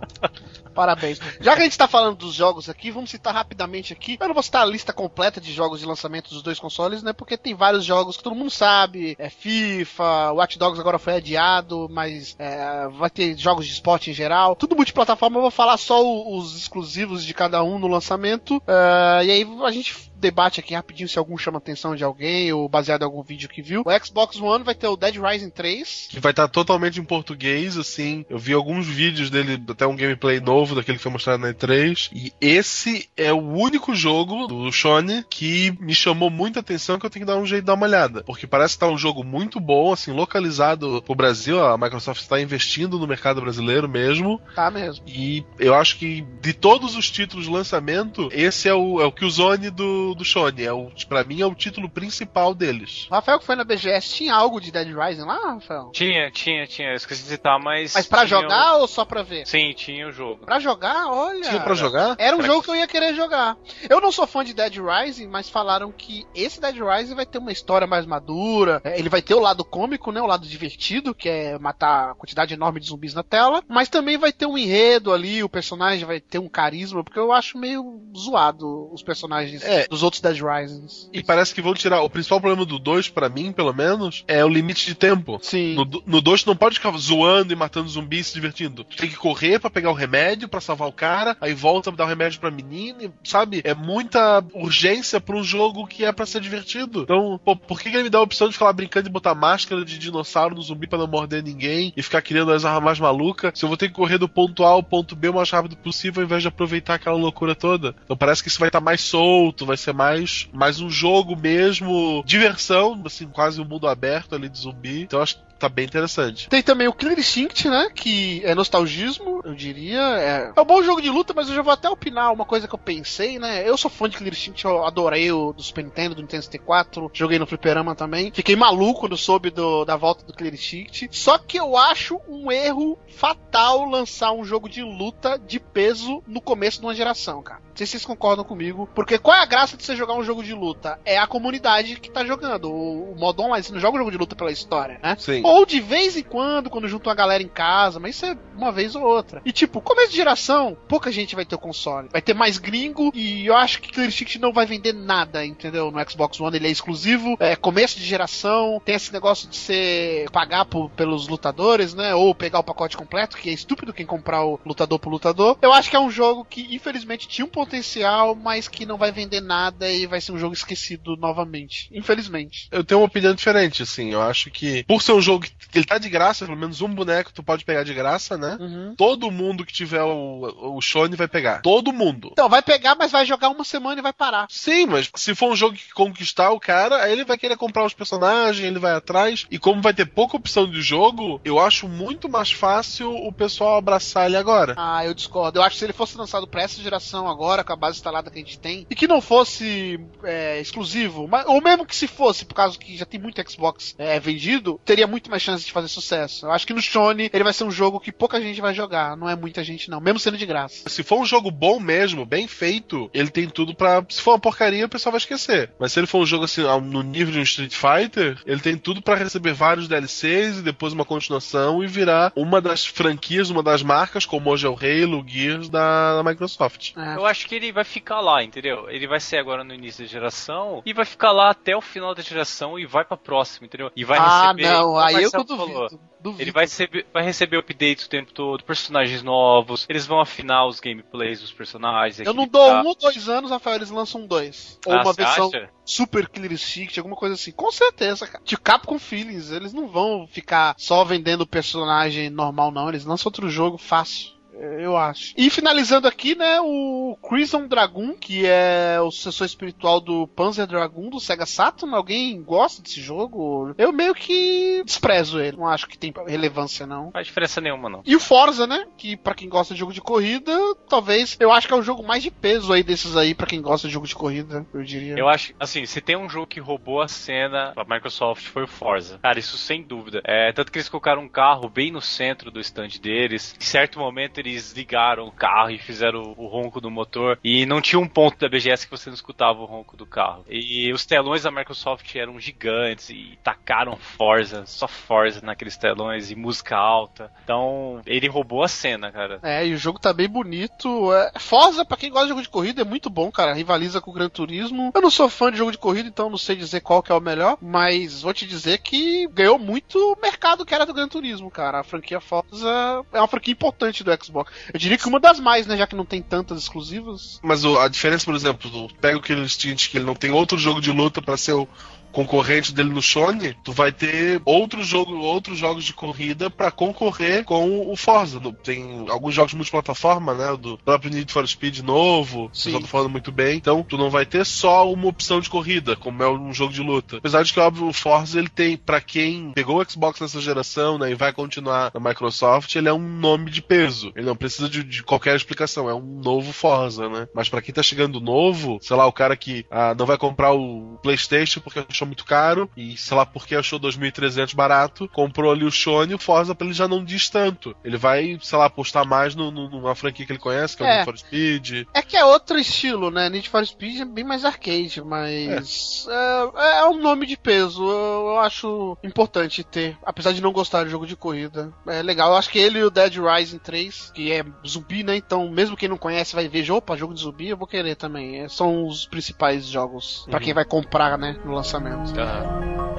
Parabéns. Já que a gente tá falando dos jogos aqui, vamos citar rapidamente aqui. Eu não vou citar a lista completa de jogos de lançamento dos dois consoles, né? Porque tem vários jogos que todo mundo sabe. É FIFA, Watch Dogs agora foi adiado, mas é, vai ter jogos de esporte em geral. Tudo multiplataforma, eu vou falar só os exclusivos de cada um no lançamento. É, e aí a gente debate aqui rapidinho se algum chama a atenção de alguém ou baseado em algum vídeo que viu. O Xbox One vai ter o Dead Rising 3. Que vai estar totalmente em português, assim. Eu vi alguns vídeos dele, até um gameplay novo daquele que foi mostrado na E3. E esse é o único jogo do Sony que me chamou muita atenção que eu tenho que dar um jeito de dar uma olhada. Porque parece que tá um jogo muito bom, assim, localizado pro Brasil. A Microsoft está investindo no mercado brasileiro mesmo. Tá mesmo. E eu acho que de todos os títulos de lançamento, esse é o, é o Killzone do, do Sony. É o, pra mim é o título principal deles. O Rafael que foi na BGS, tinha algo de Dead Rising lá, Rafael? Tinha, tinha, tinha, eu esqueci de citar, mas. Mas pra jogar ou só pra ver? o- Sim, tinha o jogo. Pra jogar, olha. Tinha pra jogar? Era um Pra jogo que- que eu ia querer jogar. Eu não sou fã de Dead Rising, mas falaram que esse Dead Rising vai ter uma história mais madura. É, Ele vai ter o lado cômico, né? O lado divertido, que é matar a quantidade enorme de zumbis na tela. Mas também vai ter um enredo ali, o personagem vai ter um carisma, porque eu acho meio zoado os personagens É, dos outros Dead Risings. E parece que vão tirar. O principal problema do 2, pra mim, pelo menos, é o limite de tempo. Sim. No, no 2 tu não pode ficar zoando e matando zumbi e se divertindo. Tu tem que correr pra pegar o remédio, pra salvar o cara, aí volta pra dar o remédio pra menina, e, sabe? É muita urgência pra um jogo que é pra ser divertido. Então, pô, por que, que ele me dá a opção de ficar lá brincando e botar máscara de dinossauro no zumbi pra não morder ninguém e ficar criando as armas mais malucas? Se eu vou ter que correr do ponto A ao ponto B o mais rápido possível ao invés de aproveitar aquela loucura toda. Então parece que isso vai estar mais solto, vai ser mais, mais um jogo mesmo, diversão, assim, quase um mundo aberto ali de zumbi. Então acho tá bem interessante. Tem também o Killer Instinct, né? Que é nostalgismo, eu diria. É... é um bom jogo de luta, mas eu já vou até opinar uma coisa que eu pensei, né? Eu sou fã de Killer Instinct, eu adorei o do Super Nintendo, do Nintendo 64, joguei no Fliperama também. Fiquei maluco quando soube do, da volta do Killer Instinct. Só que eu acho um erro fatal lançar um jogo de luta de peso no começo de uma geração, cara. Não sei se vocês concordam comigo. Porque qual é a graça de você jogar um jogo de luta? É a comunidade que tá jogando. O, o modo online, você não joga um jogo de luta pela história, né? Sim. Ou de vez em quando, quando junta uma galera em casa, mas isso é uma vez ou outra. E tipo, começo de geração, pouca gente vai ter o console. Vai ter mais gringo e eu acho que Clear Stick não vai vender nada, entendeu? No Xbox One ele é exclusivo, é começo de geração, tem esse negócio de você pagar por, pelos lutadores, né? Ou pegar o pacote completo, que é estúpido quem comprar o lutador por lutador. Eu acho que é um jogo que infelizmente tinha um potencial, mas que não vai vender nada e vai ser um jogo esquecido novamente. Infelizmente. Eu tenho uma opinião diferente, assim. Eu acho que, por ser um jogo que ele tá de graça, pelo menos um boneco tu pode pegar de graça, né? Uhum. Todo mundo que tiver o, o Shone vai pegar. Todo mundo. Então, vai pegar, mas vai jogar uma semana e vai parar. Sim, mas se for um jogo que conquistar o cara, aí ele vai querer comprar os personagens, ele vai atrás. E como vai ter pouca opção de jogo, eu acho muito mais fácil o pessoal abraçar ele agora. Ah, eu discordo. Eu acho que se ele fosse lançado pra essa geração agora, com a base instalada que a gente tem, e que não fosse é, exclusivo, mas, ou mesmo que se fosse, por causa que já tem muito Xbox é, vendido, teria muito mais chance de fazer sucesso. Eu acho que no Shone ele vai ser um jogo que pouca gente vai jogar, não é muita gente não, mesmo sendo de graça. Se for um jogo bom mesmo, bem feito, ele tem tudo pra. Se for uma porcaria, o pessoal vai esquecer. Mas se ele for um jogo assim, no nível de um Street Fighter, ele tem tudo pra receber vários DLCs e depois uma continuação e virar uma das franquias, uma das marcas, como hoje é o Halo, o Gears da, da Microsoft. É. Eu acho que ele vai ficar lá, entendeu? Ele vai ser agora no início da geração e vai ficar lá até o final da geração e vai pra próxima, entendeu? E vai ah, receber. não, como o aí eu que duvido. duvido. Ele vai receber, vai receber updates o tempo todo, personagens novos, eles vão afinar os gameplays dos personagens. Eu não dou equilibrar. um ou dois anos, Rafael, eles lançam um dois. Ou Ah, uma versão acha? super Killer Instinct, alguma coisa assim. Com certeza, cara. De Capcom Feelings, eles não vão ficar só vendendo personagem normal, não. Eles lançam outro jogo fácil. Eu acho. E finalizando aqui, né, o Crimson Dragoon, que é o sucessor espiritual do Panzer Dragoon do Sega Saturn. Alguém gosta desse jogo? Eu meio que desprezo ele. Não acho que tem relevância, não. Não faz diferença nenhuma, não. E o Forza, né? Que pra quem gosta de jogo de corrida, talvez. Eu acho que é o jogo mais de peso aí desses aí, pra quem gosta de jogo de corrida, eu diria. Eu acho, assim, se tem um jogo que roubou a cena da Microsoft foi o Forza. Cara, isso sem dúvida. É, tanto que eles colocaram um carro bem no centro do stand deles. Em certo momento eles ligaram o carro e fizeram o, o ronco do motor. E não tinha um ponto da BGS que você não escutava o ronco do carro. E os telões da Microsoft eram gigantes e tacaram Forza, só Forza naqueles telões e música alta. Então, ele roubou a cena, cara. É, e o jogo tá bem bonito. É, Forza, pra quem gosta de jogo de corrida, é muito bom, cara. Rivaliza com o Gran Turismo. Eu não sou fã de jogo de corrida, então não sei dizer qual que é o melhor. Mas vou te dizer que ganhou muito mercado que era do Gran Turismo, cara. A franquia Forza é uma franquia importante do Xbox. Eu diria que uma das mais, né? Já que não tem tantas exclusivas. Mas o- a diferença, por exemplo, pega o Killer Instinct, que ele não tem outro jogo de luta pra ser o concorrente dele no Sony, tu vai ter outro jogo, outros jogos de corrida pra concorrer com o Forza. Tem alguns jogos multiplataforma, né? Do próprio Need for Speed novo, o Sim. pessoal tá falando muito bem. Então, tu não vai ter só uma opção de corrida, como é um jogo de luta. Apesar de que, óbvio, o Forza ele tem, pra quem pegou o Xbox nessa geração, né, e vai continuar na Microsoft, ele é um nome de peso. Ele não precisa de, de qualquer explicação, é um novo Forza, né? Mas pra quem tá chegando novo, sei lá, o cara que ah, não vai comprar o PlayStation porque achou achou muito caro e sei lá porque achou 2.300 barato, comprou ali o Shone e o Forza pra ele já não diz tanto. Ele vai, sei lá, apostar mais no, no, numa franquia que ele conhece, que é, é o Need for Speed. É que é outro estilo, né? Need for Speed é bem mais arcade, mas é, é, é um nome de peso. Eu, eu, acho importante ter, apesar de não gostar de jogo de corrida. É legal. Eu acho que ele e o Dead Rising 3, que é zumbi, né? Então, mesmo quem não conhece vai ver, opa, jogo de zumbi, eu vou querer também. É, são os principais jogos uhum. para quem vai comprar, né, no lançamento. Uhum.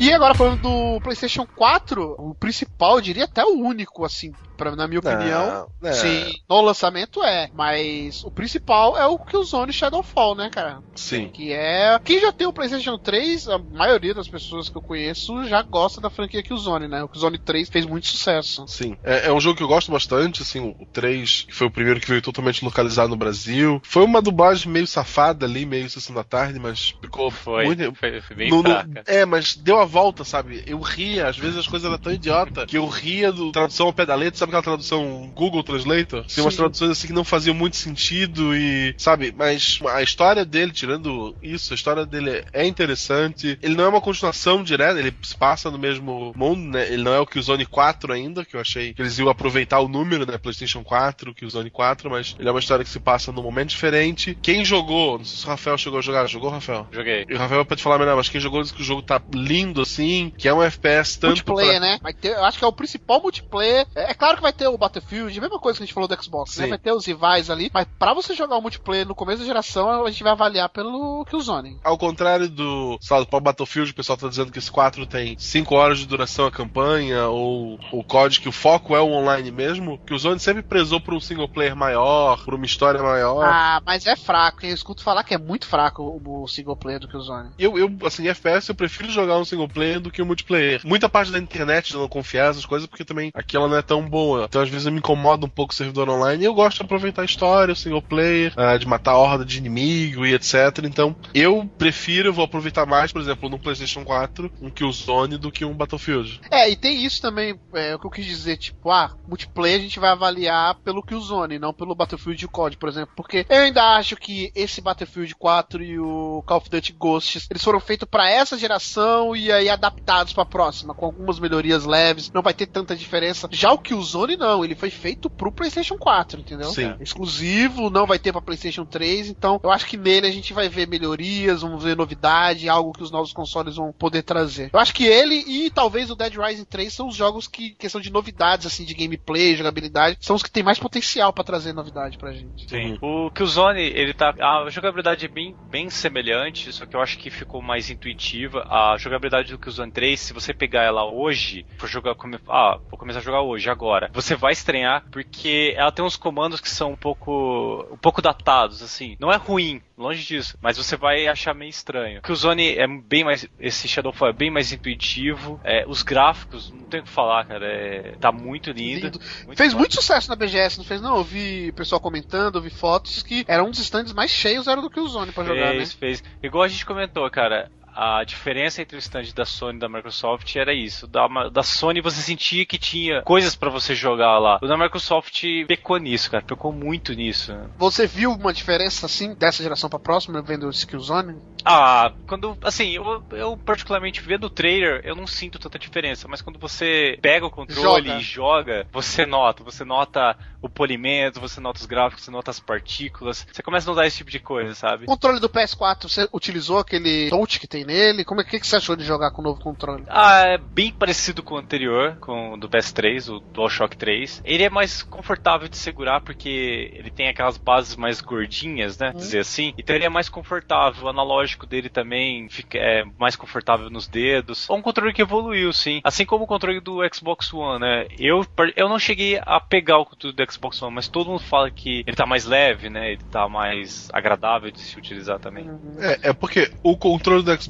E agora falando do PlayStation 4, o principal, eu diria até o único, assim, pra, na minha opinião. Não, é. Sim, no lançamento é. Mas o principal é o Killzone Shadowfall, né, cara? Sim. Que é. Quem já tem o PlayStation 3, a maioria das pessoas que eu conheço já gosta da franquia Killzone, né? O Killzone 3 fez muito sucesso. Sim. É, é um jogo que eu gosto bastante, assim, o 3 foi o primeiro que veio totalmente localizado no Brasil. Foi uma dublagem meio safada ali, meio sessão da tarde, mas ficou foi, muito. Foi, foi bem no, no, É, mas deu a volta, sabe? Eu ria, às vezes as coisas eram tão idiota que eu ria do tradução ao pedalete, sabe? Sabe aquela tradução Google Translator? Tem umas traduções assim que não faziam muito sentido e, sabe, mas a história dele, tirando isso, a história dele é interessante. Ele não é uma continuação direta, ele se passa no mesmo mundo, né? Ele não é o que o Zone 4 ainda, que eu achei que eles iam aproveitar o número, né? PlayStation 4, que o Zone 4, mas ele é uma história que se passa num momento diferente. Quem jogou, não sei se o Rafael chegou a jogar, jogou, Rafael? Joguei. E o Rafael pode falar melhor, mas quem jogou diz que o jogo tá lindo assim, que é um FPS tanto. Multiplayer, pra... né? Ter, eu acho que é o principal multiplayer. É, é claro que vai ter o Battlefield, a mesma coisa que a gente falou do Xbox, né? Sim. né? Vai ter os rivais ali, mas pra você jogar o multiplayer no começo da geração, a gente vai avaliar pelo Killzone. Ao contrário do, sabe, do Battlefield, o pessoal tá dizendo que esse 4 tem 5 horas de duração a campanha, ou o código que o foco é o online mesmo, que o Zone sempre prezou por um single player maior, por uma história maior. Ah, mas é fraco, eu escuto falar que é muito fraco o, o single player do Killzone. Eu, eu, assim, FPS eu prefiro jogar um single player do que um multiplayer. Muita parte da internet não confiar essas coisas, porque também aqui ela não é tão boa. Então às vezes eu me incomoda um pouco o servidor online. E eu gosto de aproveitar a história, o single player, uh, de matar a horda de inimigo e etc. Então eu prefiro, vou aproveitar mais, por exemplo, no PlayStation 4, um Killzone do que um Battlefield. É, e tem isso também, é o que eu quis dizer, tipo, ah, multiplayer a gente vai avaliar pelo Killzone, não pelo Battlefield COD, por exemplo. Porque eu ainda acho que esse Battlefield 4 e o Call of Duty Ghosts, eles foram feitos para essa geração e aí adaptados para próxima, com algumas melhorias leves, não vai ter tanta diferença. Já o Killzone não, ele foi feito pro PlayStation 4, entendeu? Sim. É exclusivo, não vai ter para PlayStation 3, então eu acho que nele a gente vai ver melhorias, vamos ver novidade, algo que os novos consoles vão poder trazer. Eu acho que ele e talvez o Dead Rising 3 são os jogos que, questão de novidades, assim, de gameplay, jogabilidade, são os que tem mais potencial para trazer novidade pra gente. Sim. O Killzone, ele tá. A jogabilidade é bem, bem semelhante, só que eu acho que ficou mais intuitiva. A jogabilidade do Killzone 3, se você pegar ela hoje, for jogar como ah, vou começar a jogar hoje agora. Você vai estranhar porque ela tem uns comandos que são um pouco um pouco datados assim. Não é ruim, longe disso, mas você vai achar meio estranho. Que o Zone é bem mais esse Shadowfall é bem mais intuitivo, é, os gráficos, não tem o que falar, cara, é, tá muito lindo. lindo. Muito fez muito sucesso na BGS, não fez não? Eu vi pessoal comentando, eu vi fotos que era um dos stands mais cheios era do que o Zone para jogar, né? Fez, Igual a gente comentou, cara, a diferença entre o stand da Sony e da Microsoft era isso. Da, da Sony você sentia que tinha coisas para você jogar lá. O da Microsoft pecou nisso, cara. Pecou muito nisso. Você viu uma diferença assim dessa geração pra próxima vendo o Skillzone? Ah, quando. Assim, eu, eu particularmente vendo o trailer, eu não sinto tanta diferença. Mas quando você pega o controle joga. e joga, você nota. Você nota o polimento, você nota os gráficos, você nota as partículas. Você começa a notar esse tipo de coisa, sabe? O controle do PS4, você utilizou aquele touch que tem nele? Como é que, que você achou de jogar com o novo controle? Ah, é bem parecido com o anterior, com o do PS3, o DualShock 3. Ele é mais confortável de segurar porque ele tem aquelas bases mais gordinhas, né? Hum. Dizer assim. Então ele é mais confortável. O analógico dele também fica, é mais confortável nos dedos. É um controle que evoluiu, sim. Assim como o controle do Xbox One, né? Eu, eu não cheguei a pegar o controle do Xbox One, mas todo mundo fala que ele tá mais leve, né? Ele tá mais agradável de se utilizar também. É, é porque o controle do Xbox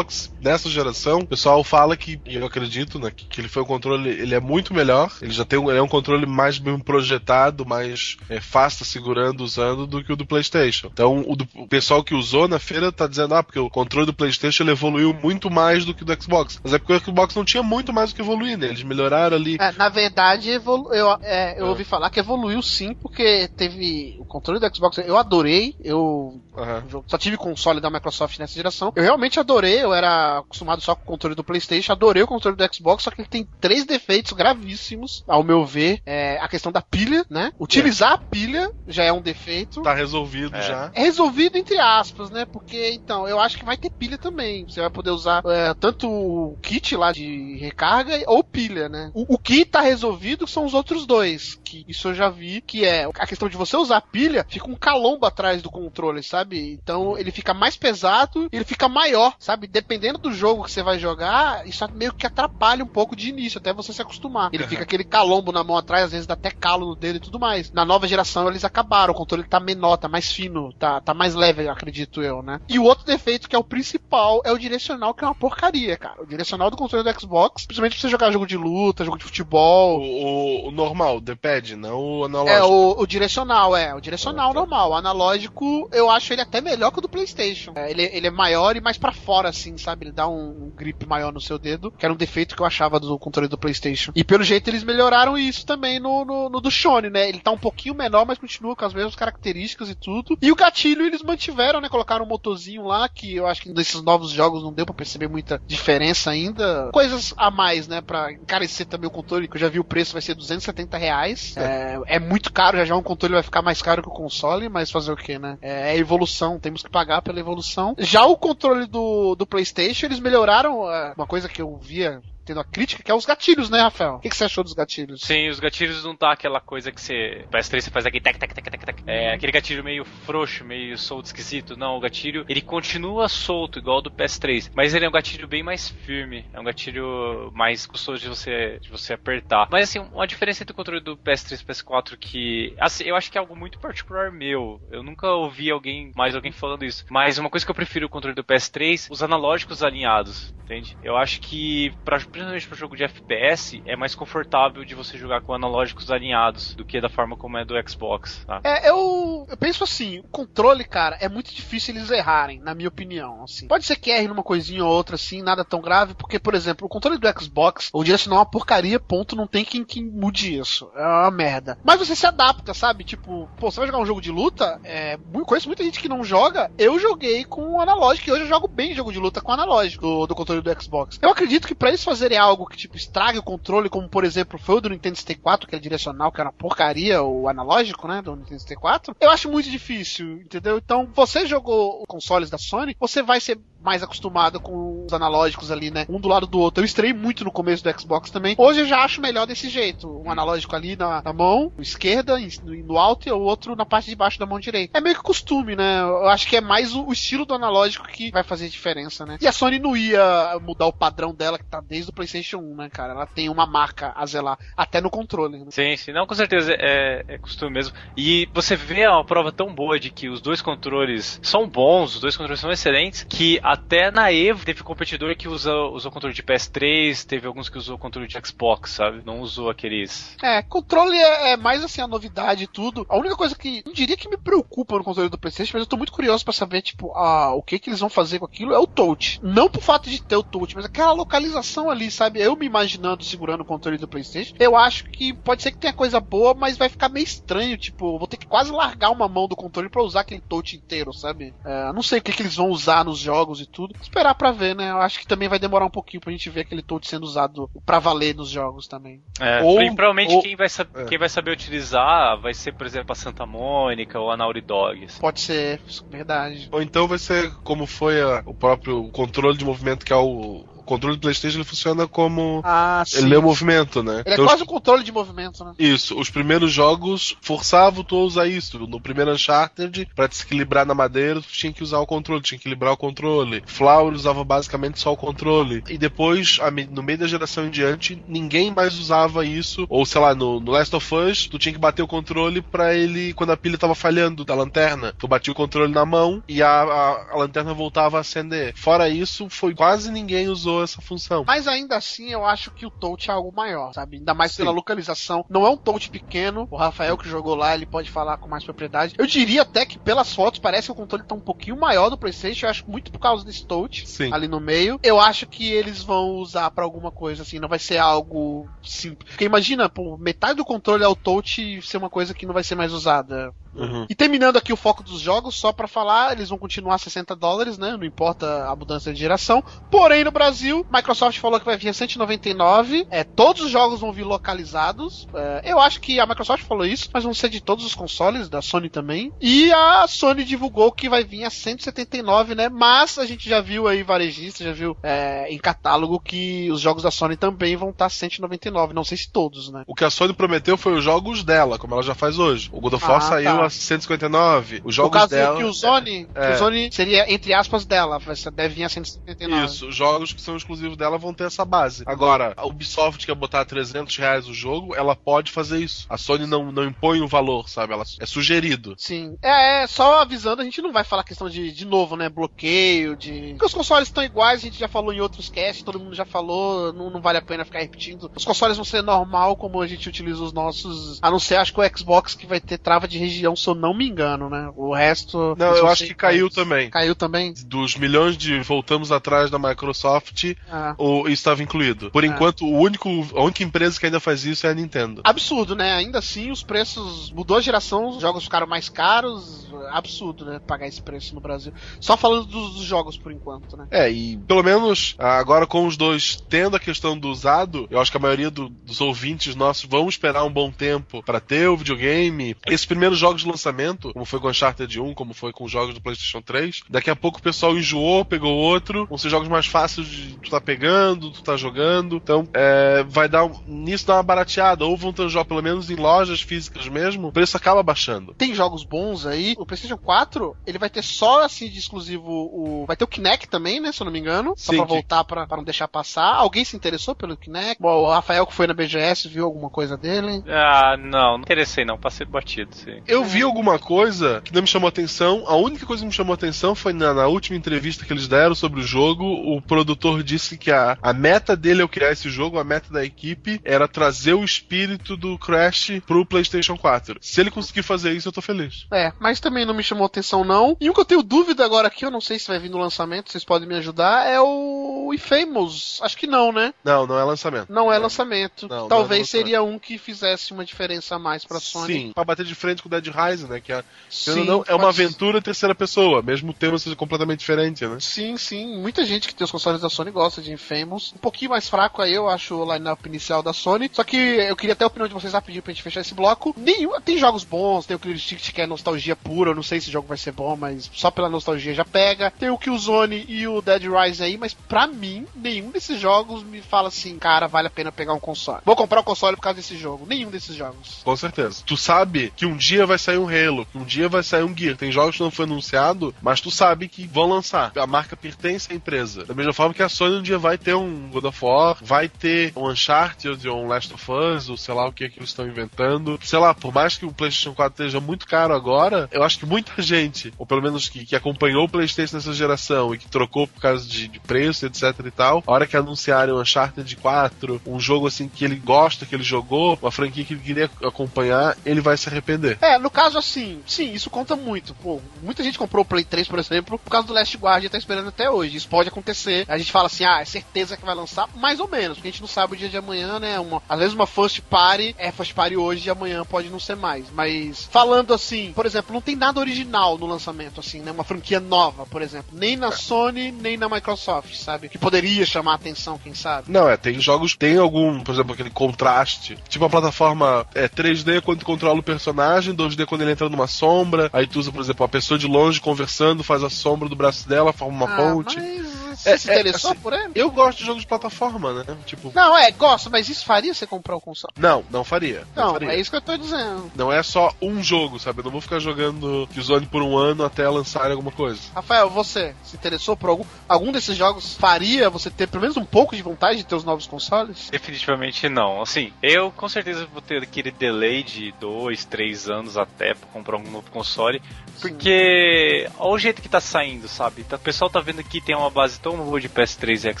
dessa geração, o pessoal fala que, e eu acredito, né, que, ele foi um controle, ele é muito melhor, ele já tem um, é um controle mais bem projetado, mais é, fácil segurando, usando do que o do PlayStation. Então, o, do, o pessoal que usou na feira tá dizendo, ah, porque o controle do PlayStation ele evoluiu muito mais do que do Xbox. Mas é porque o Xbox não tinha muito mais o que evoluir, né? Eles melhoraram ali. É, na verdade, evolu eu, é, eu ouvi falar que evoluiu sim, porque teve o controle do Xbox. Eu adorei, eu Aham. só tive console da Microsoft nessa geração. Eu realmente adorei, eu era acostumado só com o controle do PlayStation, adorei o controle do Xbox, só que ele tem três defeitos gravíssimos, ao meu ver. É a questão da pilha, né? Utilizar a pilha já é um defeito. Tá resolvido É. já. É resolvido entre aspas, né? Porque então, eu acho que vai ter pilha também. Você vai poder usar é, tanto o kit lá de recarga ou pilha, né? O, o que tá resolvido são os outros dois. Que isso eu já vi, que é a questão de você usar a pilha, fica um calombo atrás do controle, sabe? Então ele fica mais pesado, ele fica maior, sabe? Dependendo do jogo que você vai jogar, isso meio que atrapalha um pouco de início, até você se acostumar. Ele fica aquele calombo na mão atrás, às vezes dá até calo no dedo e tudo mais. Na nova geração eles acabaram, o controle tá menor, tá mais fino, tá, tá mais leve, acredito eu, né? E o outro defeito que é o principal é o direcional, que é uma porcaria, cara. O direcional do controle do Xbox, principalmente pra você jogar jogo de luta, jogo de O, futebol. o, o normal, o D-pad, não o analógico. É, o, o direcional, é. O direcional normal. O analógico, eu acho ele até melhor que o do PlayStation. É, ele, ele é maior e mais pra fora, assim, sabe? Ele dá um, um grip maior no seu dedo, que era um defeito que eu achava do controle do PlayStation. E pelo jeito eles melhoraram isso também no, no, no do Shone, né? Ele tá um pouquinho menor, mas continua com as mesmas características e tudo. E o gatilho eles mantiveram, né? Colocaram um motorzinho lá, que eu acho que nesses novos jogos não deu pra perceber muita diferença ainda. Coisas a mais, né? Pra encarecer também o controle, que eu já vi o preço, vai ser 270 reais. É, é muito caro, já já um controle vai ficar mais caro que o console, mas fazer o que, né? É, é evolução, temos que pagar pela evolução. Já o controle do, do PlayStation, eles melhoraram é, uma coisa que eu via tendo a crítica, que é os gatilhos, né, Rafael? O que, que você achou dos gatilhos? Sim, os gatilhos não tá aquela coisa que você. PS3 você faz aquele tac, tac, tac, tac, tac. É aquele gatilho meio frouxo, meio solto, esquisito. Não, o gatilho ele continua solto, igual do PS3. Mas ele é um gatilho bem mais firme. É um gatilho mais custoso de você, de você apertar. Mas assim, uma diferença entre o controle do PS3 e PS4 que. Assim, eu acho que é algo muito particular meu. Eu nunca ouvi alguém, mais alguém falando isso. Mas uma coisa que eu prefiro o controle do PS3, os analógicos alinhados, entende? Eu acho que, pra, principalmente para jogo de FPS, é mais confortável de você jogar com analógicos alinhados do que da forma como é do Xbox, tá? É, eu, eu penso assim, o controle, cara, é muito difícil eles errarem, na minha opinião, assim. Pode ser que erre numa coisinha ou outra, assim, nada tão grave, porque, por exemplo, o controle do Xbox, o direcional é uma porcaria, ponto, não tem quem, quem mude isso. É uma merda. Mas você se adapta, sabe? Tipo, pô, você vai jogar um jogo de luta, é, conheço muita gente que não joga, eu joguei com analógico, e hoje eu jogo bem jogo de luta com analógico do, do controle do Xbox. Eu acredito que pra eles fazerem algo que, tipo, estrague o controle, como, por exemplo, foi o do Nintendo 64, que é direcional, que era uma porcaria, o analógico, né, do Nintendo 64, eu acho muito difícil, entendeu? Então, você jogou consoles da Sony, você vai ser mais acostumado com os analógicos ali, né? Um do lado do outro. Eu estreiei muito no começo do Xbox também. Hoje eu já acho melhor desse jeito. Um analógico ali na, na mão esquerda, no, alto, e o outro na parte de baixo da mão direita. É meio que costume, né? Eu acho que é mais o, o estilo do analógico que vai fazer diferença, né? E a Sony não ia mudar o padrão dela, que tá desde o PlayStation 1, né, cara? Ela tem uma marca a zelar, até no controle. Né? Sim, sim, não, com certeza é, é costume mesmo. E você vê uma prova tão boa de que os dois controles são bons, os dois controles são excelentes, que até na Evo teve competidor que usa, usou controle de PS3, teve alguns que usou controle de Xbox, sabe? Não usou aqueles. É, controle é, é mais assim a novidade e tudo. A única coisa que não diria que me preocupa no controle do PlayStation, mas eu tô muito curioso pra saber, tipo, ah, o que que eles vão fazer com aquilo é o touch. Não por fato de ter o touch, mas aquela localização ali, sabe? Eu me imaginando segurando o controle do PlayStation, eu acho que pode ser que tenha coisa boa, mas vai ficar meio estranho, tipo, vou ter que quase largar uma mão do controle pra usar aquele touch inteiro, sabe? É, não sei o que que eles vão usar nos jogos e tudo. Esperar pra ver, né? Eu acho que também vai demorar um pouquinho pra gente ver aquele touch sendo usado pra valer nos jogos também. É, Ou- provavelmente ou- quem, vai é. quem vai saber utilizar vai ser, por exemplo, a Santa Mônica ou a Naughty Dog. assim. Pode ser, verdade. Ou então vai ser como foi a- o próprio controle de movimento, que é o. O controle do PlayStation ele funciona como. Ah, sim. Ele lê o movimento, né? Ele é Então, quase um controle de movimento, né? Isso, os primeiros jogos forçavam tu a usar isso. No primeiro Uncharted, pra te equilibrar na madeira, tu tinha que usar o controle, tinha que equilibrar o controle. Flower usava basicamente só o controle. E depois, no meio da geração em diante, ninguém mais usava isso. Ou sei lá, no, no Last of Us, tu tinha que bater o controle pra ele, quando a pilha tava falhando da lanterna, tu batia o controle na mão e a, a, a lanterna voltava a acender. Fora isso, foi quase ninguém usou otimizou essa função. Mas ainda assim, eu acho que o touch é algo maior, sabe? Ainda mais Sim. pela localização. Não é um touch pequeno. O Rafael que jogou lá, ele pode falar com mais propriedade. Eu diria até que pelas fotos parece que o controle tá um pouquinho maior do PlayStation. Eu acho muito por causa desse touch Sim. ali no meio. Eu acho que eles vão usar para alguma coisa assim. Não vai ser algo simples. Porque imagina, pô, metade do controle é o touch ser uma coisa que não vai ser mais usada. Uhum. E terminando aqui o foco dos jogos, só para falar, eles vão continuar 60 dólares, né? Não importa a mudança de geração. Porém, no Brasil, Microsoft falou que vai vir a 199. É, todos os jogos vão vir localizados. É, eu acho que a Microsoft falou isso, mas vão ser de todos os consoles, da Sony também. E a Sony divulgou que vai vir a 179, né? Mas a gente já viu aí varejista, já viu é, em catálogo que os jogos da Sony também vão estar 199. Não sei se todos, né? O que a Sony prometeu foi os jogos dela, como ela já faz hoje. O God of War ah, saiu tá. A 159. Os jogos no caso dela. Que o Zone, é, que o Zone seria, entre aspas, dela. Deve vir a 179. Isso, os jogos que são exclusivos dela vão ter essa base. Agora, a Ubisoft quer botar 300 reais o jogo, ela pode fazer isso. A Sony não, não impõe o valor, sabe? Ela é sugerido. Sim. É, é só avisando, a gente não vai falar questão de, de novo, né? Bloqueio, de. Porque os consoles estão iguais, a gente já falou em outros casts, todo mundo já falou, não, não vale a pena ficar repetindo. Os consoles vão ser normal como a gente utiliza os nossos. A não ser, acho que o Xbox que vai ter trava de região, se eu não me engano, né? O resto. Não, eu acho que caiu também. Caiu também? Dos milhões de voltamos atrás da Microsoft, ah. o, estava incluído. Por ah. enquanto, o único, a única empresa que ainda faz isso é a Nintendo. Absurdo, né? Ainda assim, os preços. Mudou a geração, os jogos ficaram mais caros. Absurdo, né? Pagar esse preço no Brasil. Só falando dos, dos jogos por enquanto, né? É, e pelo menos agora com os dois tendo a questão do usado, eu acho que a maioria do, dos ouvintes nossos vão esperar um bom tempo para ter o videogame. Esses primeiros jogos de lançamento, como foi com Uncharted 1, como foi com os jogos do PlayStation 3, daqui a pouco o pessoal enjoou, pegou outro, vão ser jogos mais fáceis de tu tá pegando, tu tá jogando. Então, é, vai dar nisso dá uma barateada, ou vão ter jogos pelo menos em lojas físicas mesmo, o preço acaba baixando. Tem jogos bons aí. O PlayStation 4, ele vai ter só assim de exclusivo o vai ter o Kinect também, né, se eu não me engano, só para voltar para não deixar passar. Alguém se interessou pelo Kinect? Bom, o Rafael que foi na BGS viu alguma coisa dele? Ah, não, não interessei não, passei batido, sim. Eu vi alguma coisa que não me chamou atenção. A única coisa que me chamou atenção foi na, na última entrevista que eles deram sobre o jogo, o produtor disse que a, a meta dele ao criar esse jogo, a meta da equipe, era trazer o espírito do Crash pro PlayStation 4. Se ele conseguir fazer isso, eu tô feliz. É, mas também não me chamou atenção, não. E o que eu tenho dúvida agora aqui, eu não sei se vai vir no lançamento, vocês podem me ajudar, é o Infamous. Acho que não, né? Não, não é lançamento. Não é lançamento. Não, Talvez não é seria um que fizesse uma diferença a mais pra Sony. Sim, pra bater de frente com o Dead Rising, né? Que é, sim, não, é uma aventura terceira pessoa, mesmo o tema seja completamente diferente, né? Sim, sim. Muita gente que tem os consoles da Sony gosta de Infamous. Um pouquinho mais fraco aí, eu acho, o line-up inicial da Sony. Só que eu queria até a opinião de vocês rapidinho pra gente fechar esse bloco. Nenhum, tem jogos bons, tem o Clear Stick que é nostalgia pura, eu não sei se o jogo vai ser bom, mas só pela nostalgia já pega. Tem o Killzone e o Dead Rise aí, mas pra mim, nenhum desses jogos me fala assim, cara, vale a pena pegar um console. Vou comprar o um console por causa desse jogo. Nenhum desses jogos. Com certeza. Tu sabe que um dia vai sair um Halo, um dia vai sair um Gear. Tem jogos que não foi anunciado, mas tu sabe que vão lançar. A marca pertence à empresa. Da mesma forma que a Sony um dia vai ter um God of War, vai ter um Uncharted ou um Last of Us, ou sei lá o que, é que eles estão inventando. Sei lá, por mais que o PlayStation 4 esteja muito caro agora, eu acho que muita gente, ou pelo menos que, que acompanhou o PlayStation nessa geração e que trocou por causa de, de preço, etc e tal, a hora que anunciarem o Uncharted 4, um jogo assim que ele gosta, que ele jogou, uma franquia que ele queria acompanhar, ele vai se arrepender. É, no caso assim, sim, isso conta muito. Pô, muita gente comprou o Play 3, por exemplo, por causa do Last Guard e tá esperando até hoje. Isso pode acontecer. A gente fala assim, ah, é certeza que vai lançar, mais ou menos, porque a gente não sabe o dia de amanhã, né? Uma, às vezes uma first party é first party hoje e amanhã pode não ser mais. Mas falando assim, por exemplo, não tem nada original no lançamento, assim, né? Uma franquia nova, por exemplo. Nem na é. Sony, nem na Microsoft, sabe? Que poderia chamar a atenção, quem sabe. Não, é, tem jogos, tem algum, por exemplo, aquele contraste. Tipo a plataforma é 3D quando controla o personagem, 2D quando ele entra numa sombra. Aí tu usa, por exemplo, a pessoa de longe conversando, faz a sombra do braço dela, forma uma ah, ponte. Mas você é, se é, interessou é, assim, por ele? Eu gosto de jogos de plataforma, né? Tipo. Não, é, gosto, mas isso faria você comprar o console? Não, não faria. Não, não faria. é isso que eu tô dizendo. Não é só um jogo, sabe? Eu não vou ficar jogando Killzone por um ano até lançar alguma coisa. Rafael, você se interessou por algum, algum desses jogos? Faria você ter pelo menos um pouco de vontade de ter os novos consoles? Definitivamente não. Assim, eu com certeza vou ter aquele delay de dois, três anos até pra comprar um novo console. Porque olha o jeito que tá saindo, sabe? Tá, o pessoal tá vendo que tem uma base tão boa de PS3 e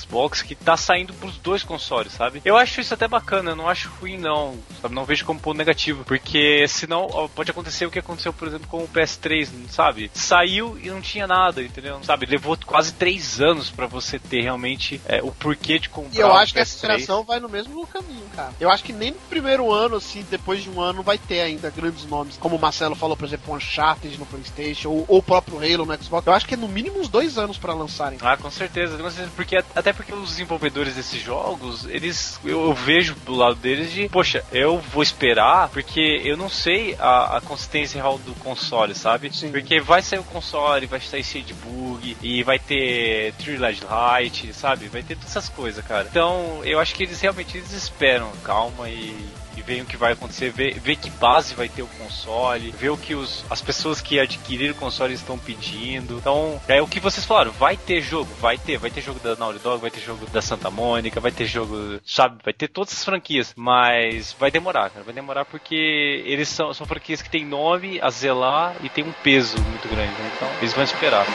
Xbox que tá saindo pros dois consoles, sabe? Eu acho isso até bacana, eu não acho ruim não, sabe? Não vejo como ponto negativo, porque senão pode acontecer o que aconteceu, por exemplo, com o PS3, sabe? Saiu e não tinha nada, entendeu? Sabe? Levou quase três anos para você ter realmente é, o porquê de comprar. E eu acho que essa PS3. geração vai no mesmo caminho, cara. Eu acho que nem no primeiro ano, assim, depois de um ano, vai ter ainda grandes nomes. Como Marcelo falou, por exemplo, Uncharted no PlayStation, ou, ou o próprio Halo no Xbox. Eu acho que é no mínimo uns dois anos pra lançarem. Ah, com certeza, com certeza, porque até porque os desenvolvedores desses jogos, eles eu, eu vejo do lado deles de, poxa, eu vou esperar porque eu não sei a, a consistência real do console, sabe? Sim. Porque vai sair o console, vai sair cheio de bug e vai ter Light Light, sabe? Vai ter todas essas coisas, cara. Então, eu acho que eles realmente eles esperam, calma e e veem o que vai acontecer, ver, ver que base vai ter o console, ver o que os, as pessoas que adquiriram o console estão pedindo. Então, é o que vocês falaram, vai ter jogo, vai ter, vai ter jogo da Naughty Dog, vai ter jogo da Santa Mônica, vai ter jogo, sabe, vai ter todas as franquias, mas vai demorar, cara, vai demorar porque eles são, são franquias que têm nome a zelar e tem um peso muito grande, né? Então, eles vão esperar.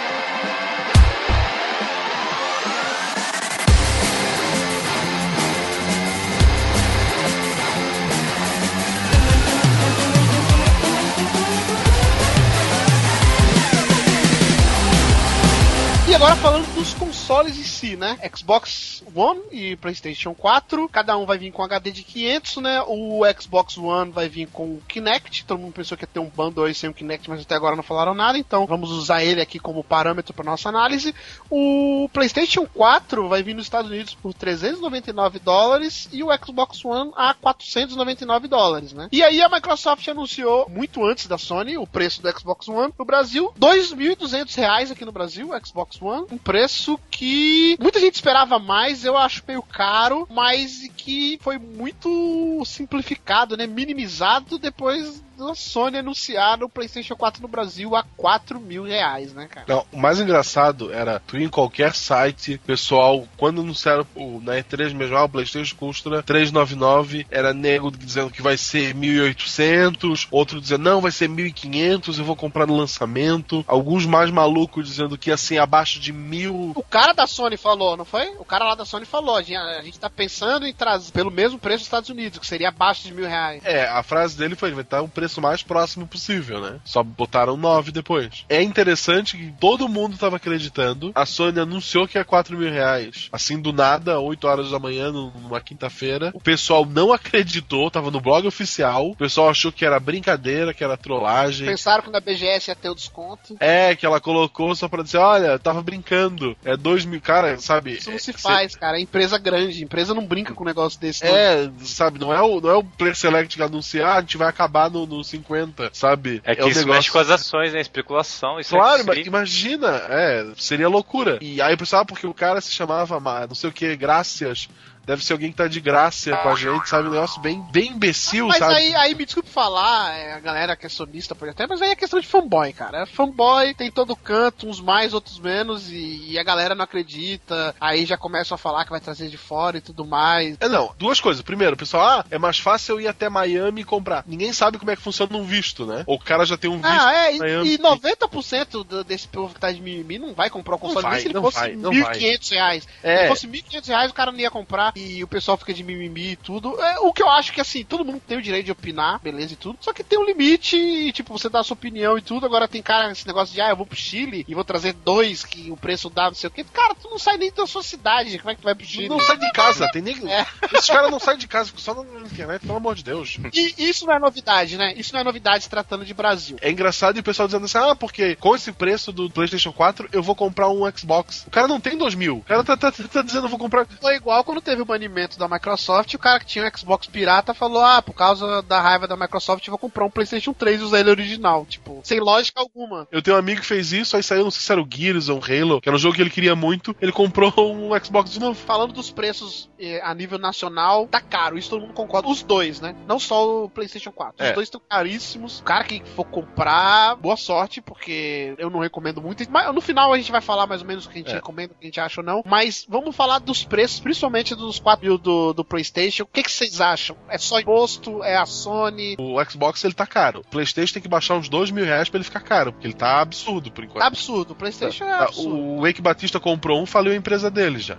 Agora falando dos consoles em si, né? Xbox One e PlayStation 4, cada um vai vir com HD de 500, né? O Xbox One vai vir com o Kinect. Todo mundo pensou que ia ter um bundle aí sem o Kinect, mas até agora não falaram nada, então vamos usar ele aqui como parâmetro para nossa análise. O PlayStation 4 vai vir nos Estados Unidos por 399 dólares e o Xbox One a 499 dólares, né? E aí a Microsoft anunciou muito antes da Sony o preço do Xbox One no Brasil, 2.200 reais aqui no Brasil, Xbox One, um preço que muita gente esperava mais, eu acho meio caro, mas que foi muito simplificado, né? Minimizado depois da Sony anunciar o PlayStation 4 no Brasil a 4 mil reais, né, cara? Não, o mais engraçado era tu ir em qualquer site, pessoal, quando anunciaram o, na E3 mesmo, ah, o PlayStation custa 399, era nego dizendo que vai ser 1800, outro dizendo não, vai ser 1500, eu vou comprar no lançamento. Alguns mais malucos dizendo que ser abaixo de mil. O cara da Sony falou, não foi? O cara lá da Sony falou, a gente, a gente tá pensando em trazer pelo mesmo preço dos Estados Unidos, que seria abaixo de mil reais. É, a frase dele foi: vai estar o preço mais próximo possível, né? Só botaram 9 depois. É interessante que todo mundo tava acreditando. A Sony anunciou que é 4 mil reais. Assim, do nada, 8 horas da manhã, numa quinta-feira. O pessoal não acreditou, tava no blog oficial. O pessoal achou que era brincadeira, que era trollagem. Pensaram que na BGS ia ter o desconto. É, que ela colocou só pra dizer, olha, tava brincando. É 2 mil, cara, sabe? Isso não se é, faz, cara. É empresa grande. Empresa não brinca com um negócio desse. não. É, sabe, não é o, não é o Player Select que anuncia, ah, a gente vai acabar no, no 50, sabe? É que um isso negócio- mexe com as ações, né? Especulação, isso Claro, é mas imagina, é, seria loucura. E aí, pessoal, porque o cara se chamava, ma- não sei o que, Gracias. Deve ser alguém que tá de graça com a gente, sabe? Um negócio bem, bem imbecil, Mas sabe? aí, aí, me desculpe falar, é, a galera que é sonista pode até, mas aí é questão de fanboy, cara. Fanboy tem todo canto, uns mais, outros menos, e, e a galera não acredita. Aí já começam a falar que vai trazer de fora e tudo mais. É, não, duas coisas. Primeiro, o pessoal, ah, é mais fácil eu ir até Miami e comprar. Ninguém sabe como é que funciona um visto, né? Ou o cara já tem um visto Ah, é, em e, Miami. e 90% do- desse povo que tá de mimimi não vai comprar o console vai, nem se ele não fosse não 1.500 reais. Se É. ele fosse 1.500 reais, o cara não ia comprar e o pessoal fica de mimimi e tudo. É, o que eu acho que, assim, todo mundo tem o direito de opinar, beleza e tudo, só que tem um limite e, tipo, você dá a sua opinião e tudo. Agora tem cara, esse negócio de, ah, eu vou pro Chile e vou trazer dois que o preço dá, não sei o quê. Cara, tu não sai nem da sua cidade, como é que tu vai pro Chile? Não sai de casa, tem nem. É. Esses caras não saem de casa, só na internet, pelo amor de Deus. E isso não é novidade, né? Isso não é novidade tratando de Brasil. É engraçado e o pessoal dizendo assim: ah, porque com esse preço do PlayStation 4 eu vou comprar um Xbox. O cara não tem 2 mil. O cara tá, tá, tá dizendo eu vou comprar. Foi igual quando teve o banimento da Microsoft, o cara que tinha um Xbox pirata falou: Ah, por causa da raiva da Microsoft, eu vou comprar um PlayStation 3 e usar ele original. Tipo, sem lógica alguma. Eu tenho um amigo que fez isso, aí saiu, não sei se era o Gears ou um Halo, que era um jogo que ele queria muito, ele comprou <laughs> um Xbox de novo. Falando dos preços eh, a nível nacional, tá caro, isso todo mundo concorda. Os dois, né? Não só o PlayStation 4. Os É. dois estão caríssimos. O cara que for comprar, boa sorte, porque eu não recomendo muito. Mas no final a gente vai falar mais ou menos o que a gente É. recomenda, o que a gente acha ou não. Mas vamos falar dos preços, principalmente do, dos 4 mil do, do PlayStation. O que, que vocês acham? É só imposto? É a Sony? O Xbox ele tá caro. O PlayStation tem que baixar uns 2 mil reais pra ele ficar caro, porque ele tá absurdo por enquanto. Absurdo. O PlayStation é Tá, absurdo. O Wake Batista comprou um, faliu a empresa dele já.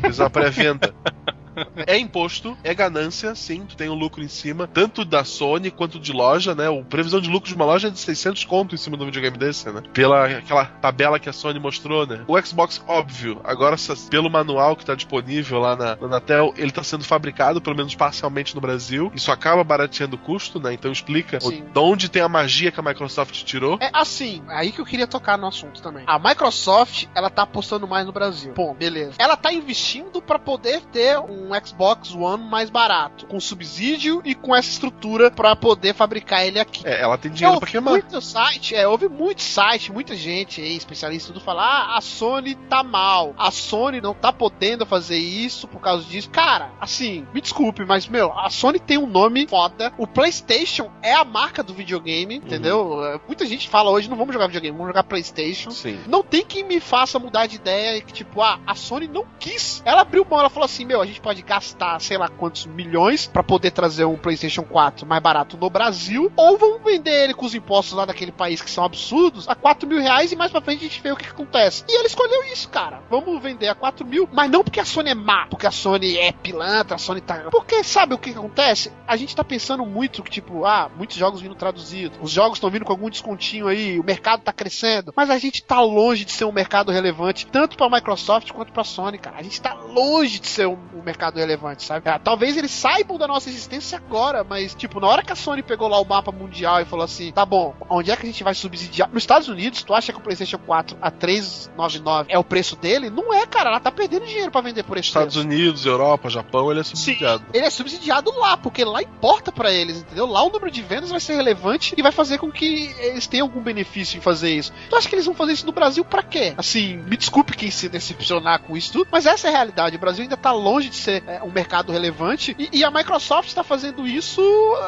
Fez uma pré-venda. <laughs> É imposto, é ganância, sim, tu tem um lucro em cima, tanto da Sony quanto de loja, né? O previsão de lucro de uma loja é de 600 conto em cima do videogame desse, né? Pela aquela tabela que a Sony mostrou, né? O Xbox, óbvio, agora pelo manual que tá disponível lá na, na Anatel, ele tá sendo fabricado, pelo menos parcialmente no Brasil. Isso acaba barateando o custo, né? Então explica o- Sim. de onde tem a magia que a Microsoft tirou. É assim, aí que eu queria tocar no assunto também. A Microsoft, ela tá apostando mais no Brasil. Bom, beleza. Ela tá investindo pra poder ter um Xbox One mais barato, com subsídio e com essa estrutura pra poder fabricar ele aqui. É, ela tem dinheiro ouvi queimar. muito site, é, houve muito site, muita gente aí, especialista, tudo falar, ah, a Sony tá mal, a Sony não tá podendo fazer isso por causa disso. Cara, assim, me desculpe, mas, meu, a Sony tem um nome foda, o PlayStation é a marca do videogame, Uhum. entendeu? Muita gente fala hoje, não vamos jogar videogame, vamos jogar PlayStation. Sim. Não tem quem me faça mudar de ideia que, tipo, ah, a Sony não quis. Ela abriu mão, ela falou assim: meu, a gente pode gastar sei lá quantos milhões pra poder trazer um PlayStation 4 mais barato no Brasil, ou vamos vender ele com os impostos lá daquele país que são absurdos a 4 mil reais e mais pra frente a gente vê o que, que acontece. E ele escolheu isso, cara. Vamos vender a 4 mil, mas não porque a Sony é má, porque a Sony é pilantra, a Sony tá. Porque sabe o que, que acontece? A gente tá pensando muito que, tipo, ah, muitos jogos vindo traduzidos, os jogos estão vindo com algum descontinho aí, o mercado tá crescendo, mas a gente tá longe de ser um mercado relevante, tanto pra Microsoft quanto pra Sony, cara. A gente tá longe de ser um, um mercado relevante, sabe? Ah, talvez eles saibam da nossa existência agora, mas, tipo, na hora que a Sony pegou lá o mapa mundial e falou assim: tá bom, onde é que a gente vai subsidiar? Nos Estados Unidos, tu acha que o PlayStation 4 a 399 é o preço dele? Não é, cara. Ela tá perdendo dinheiro pra vender por esse Estados preço. Unidos, Europa, Japão, ele é subsidiado. Ele é subsidiado lá, porque lá importa pra eles, entendeu? Lá o número de vendas vai ser relevante e vai fazer com que eles tenham algum benefício em fazer isso. Tu acha que eles vão fazer isso no Brasil pra quê? Assim, me desculpe quem se decepcionar com isso tudo, mas essa é a realidade. O Brasil ainda tá longe de ser é, um mercado relevante e, e a Microsoft está fazendo isso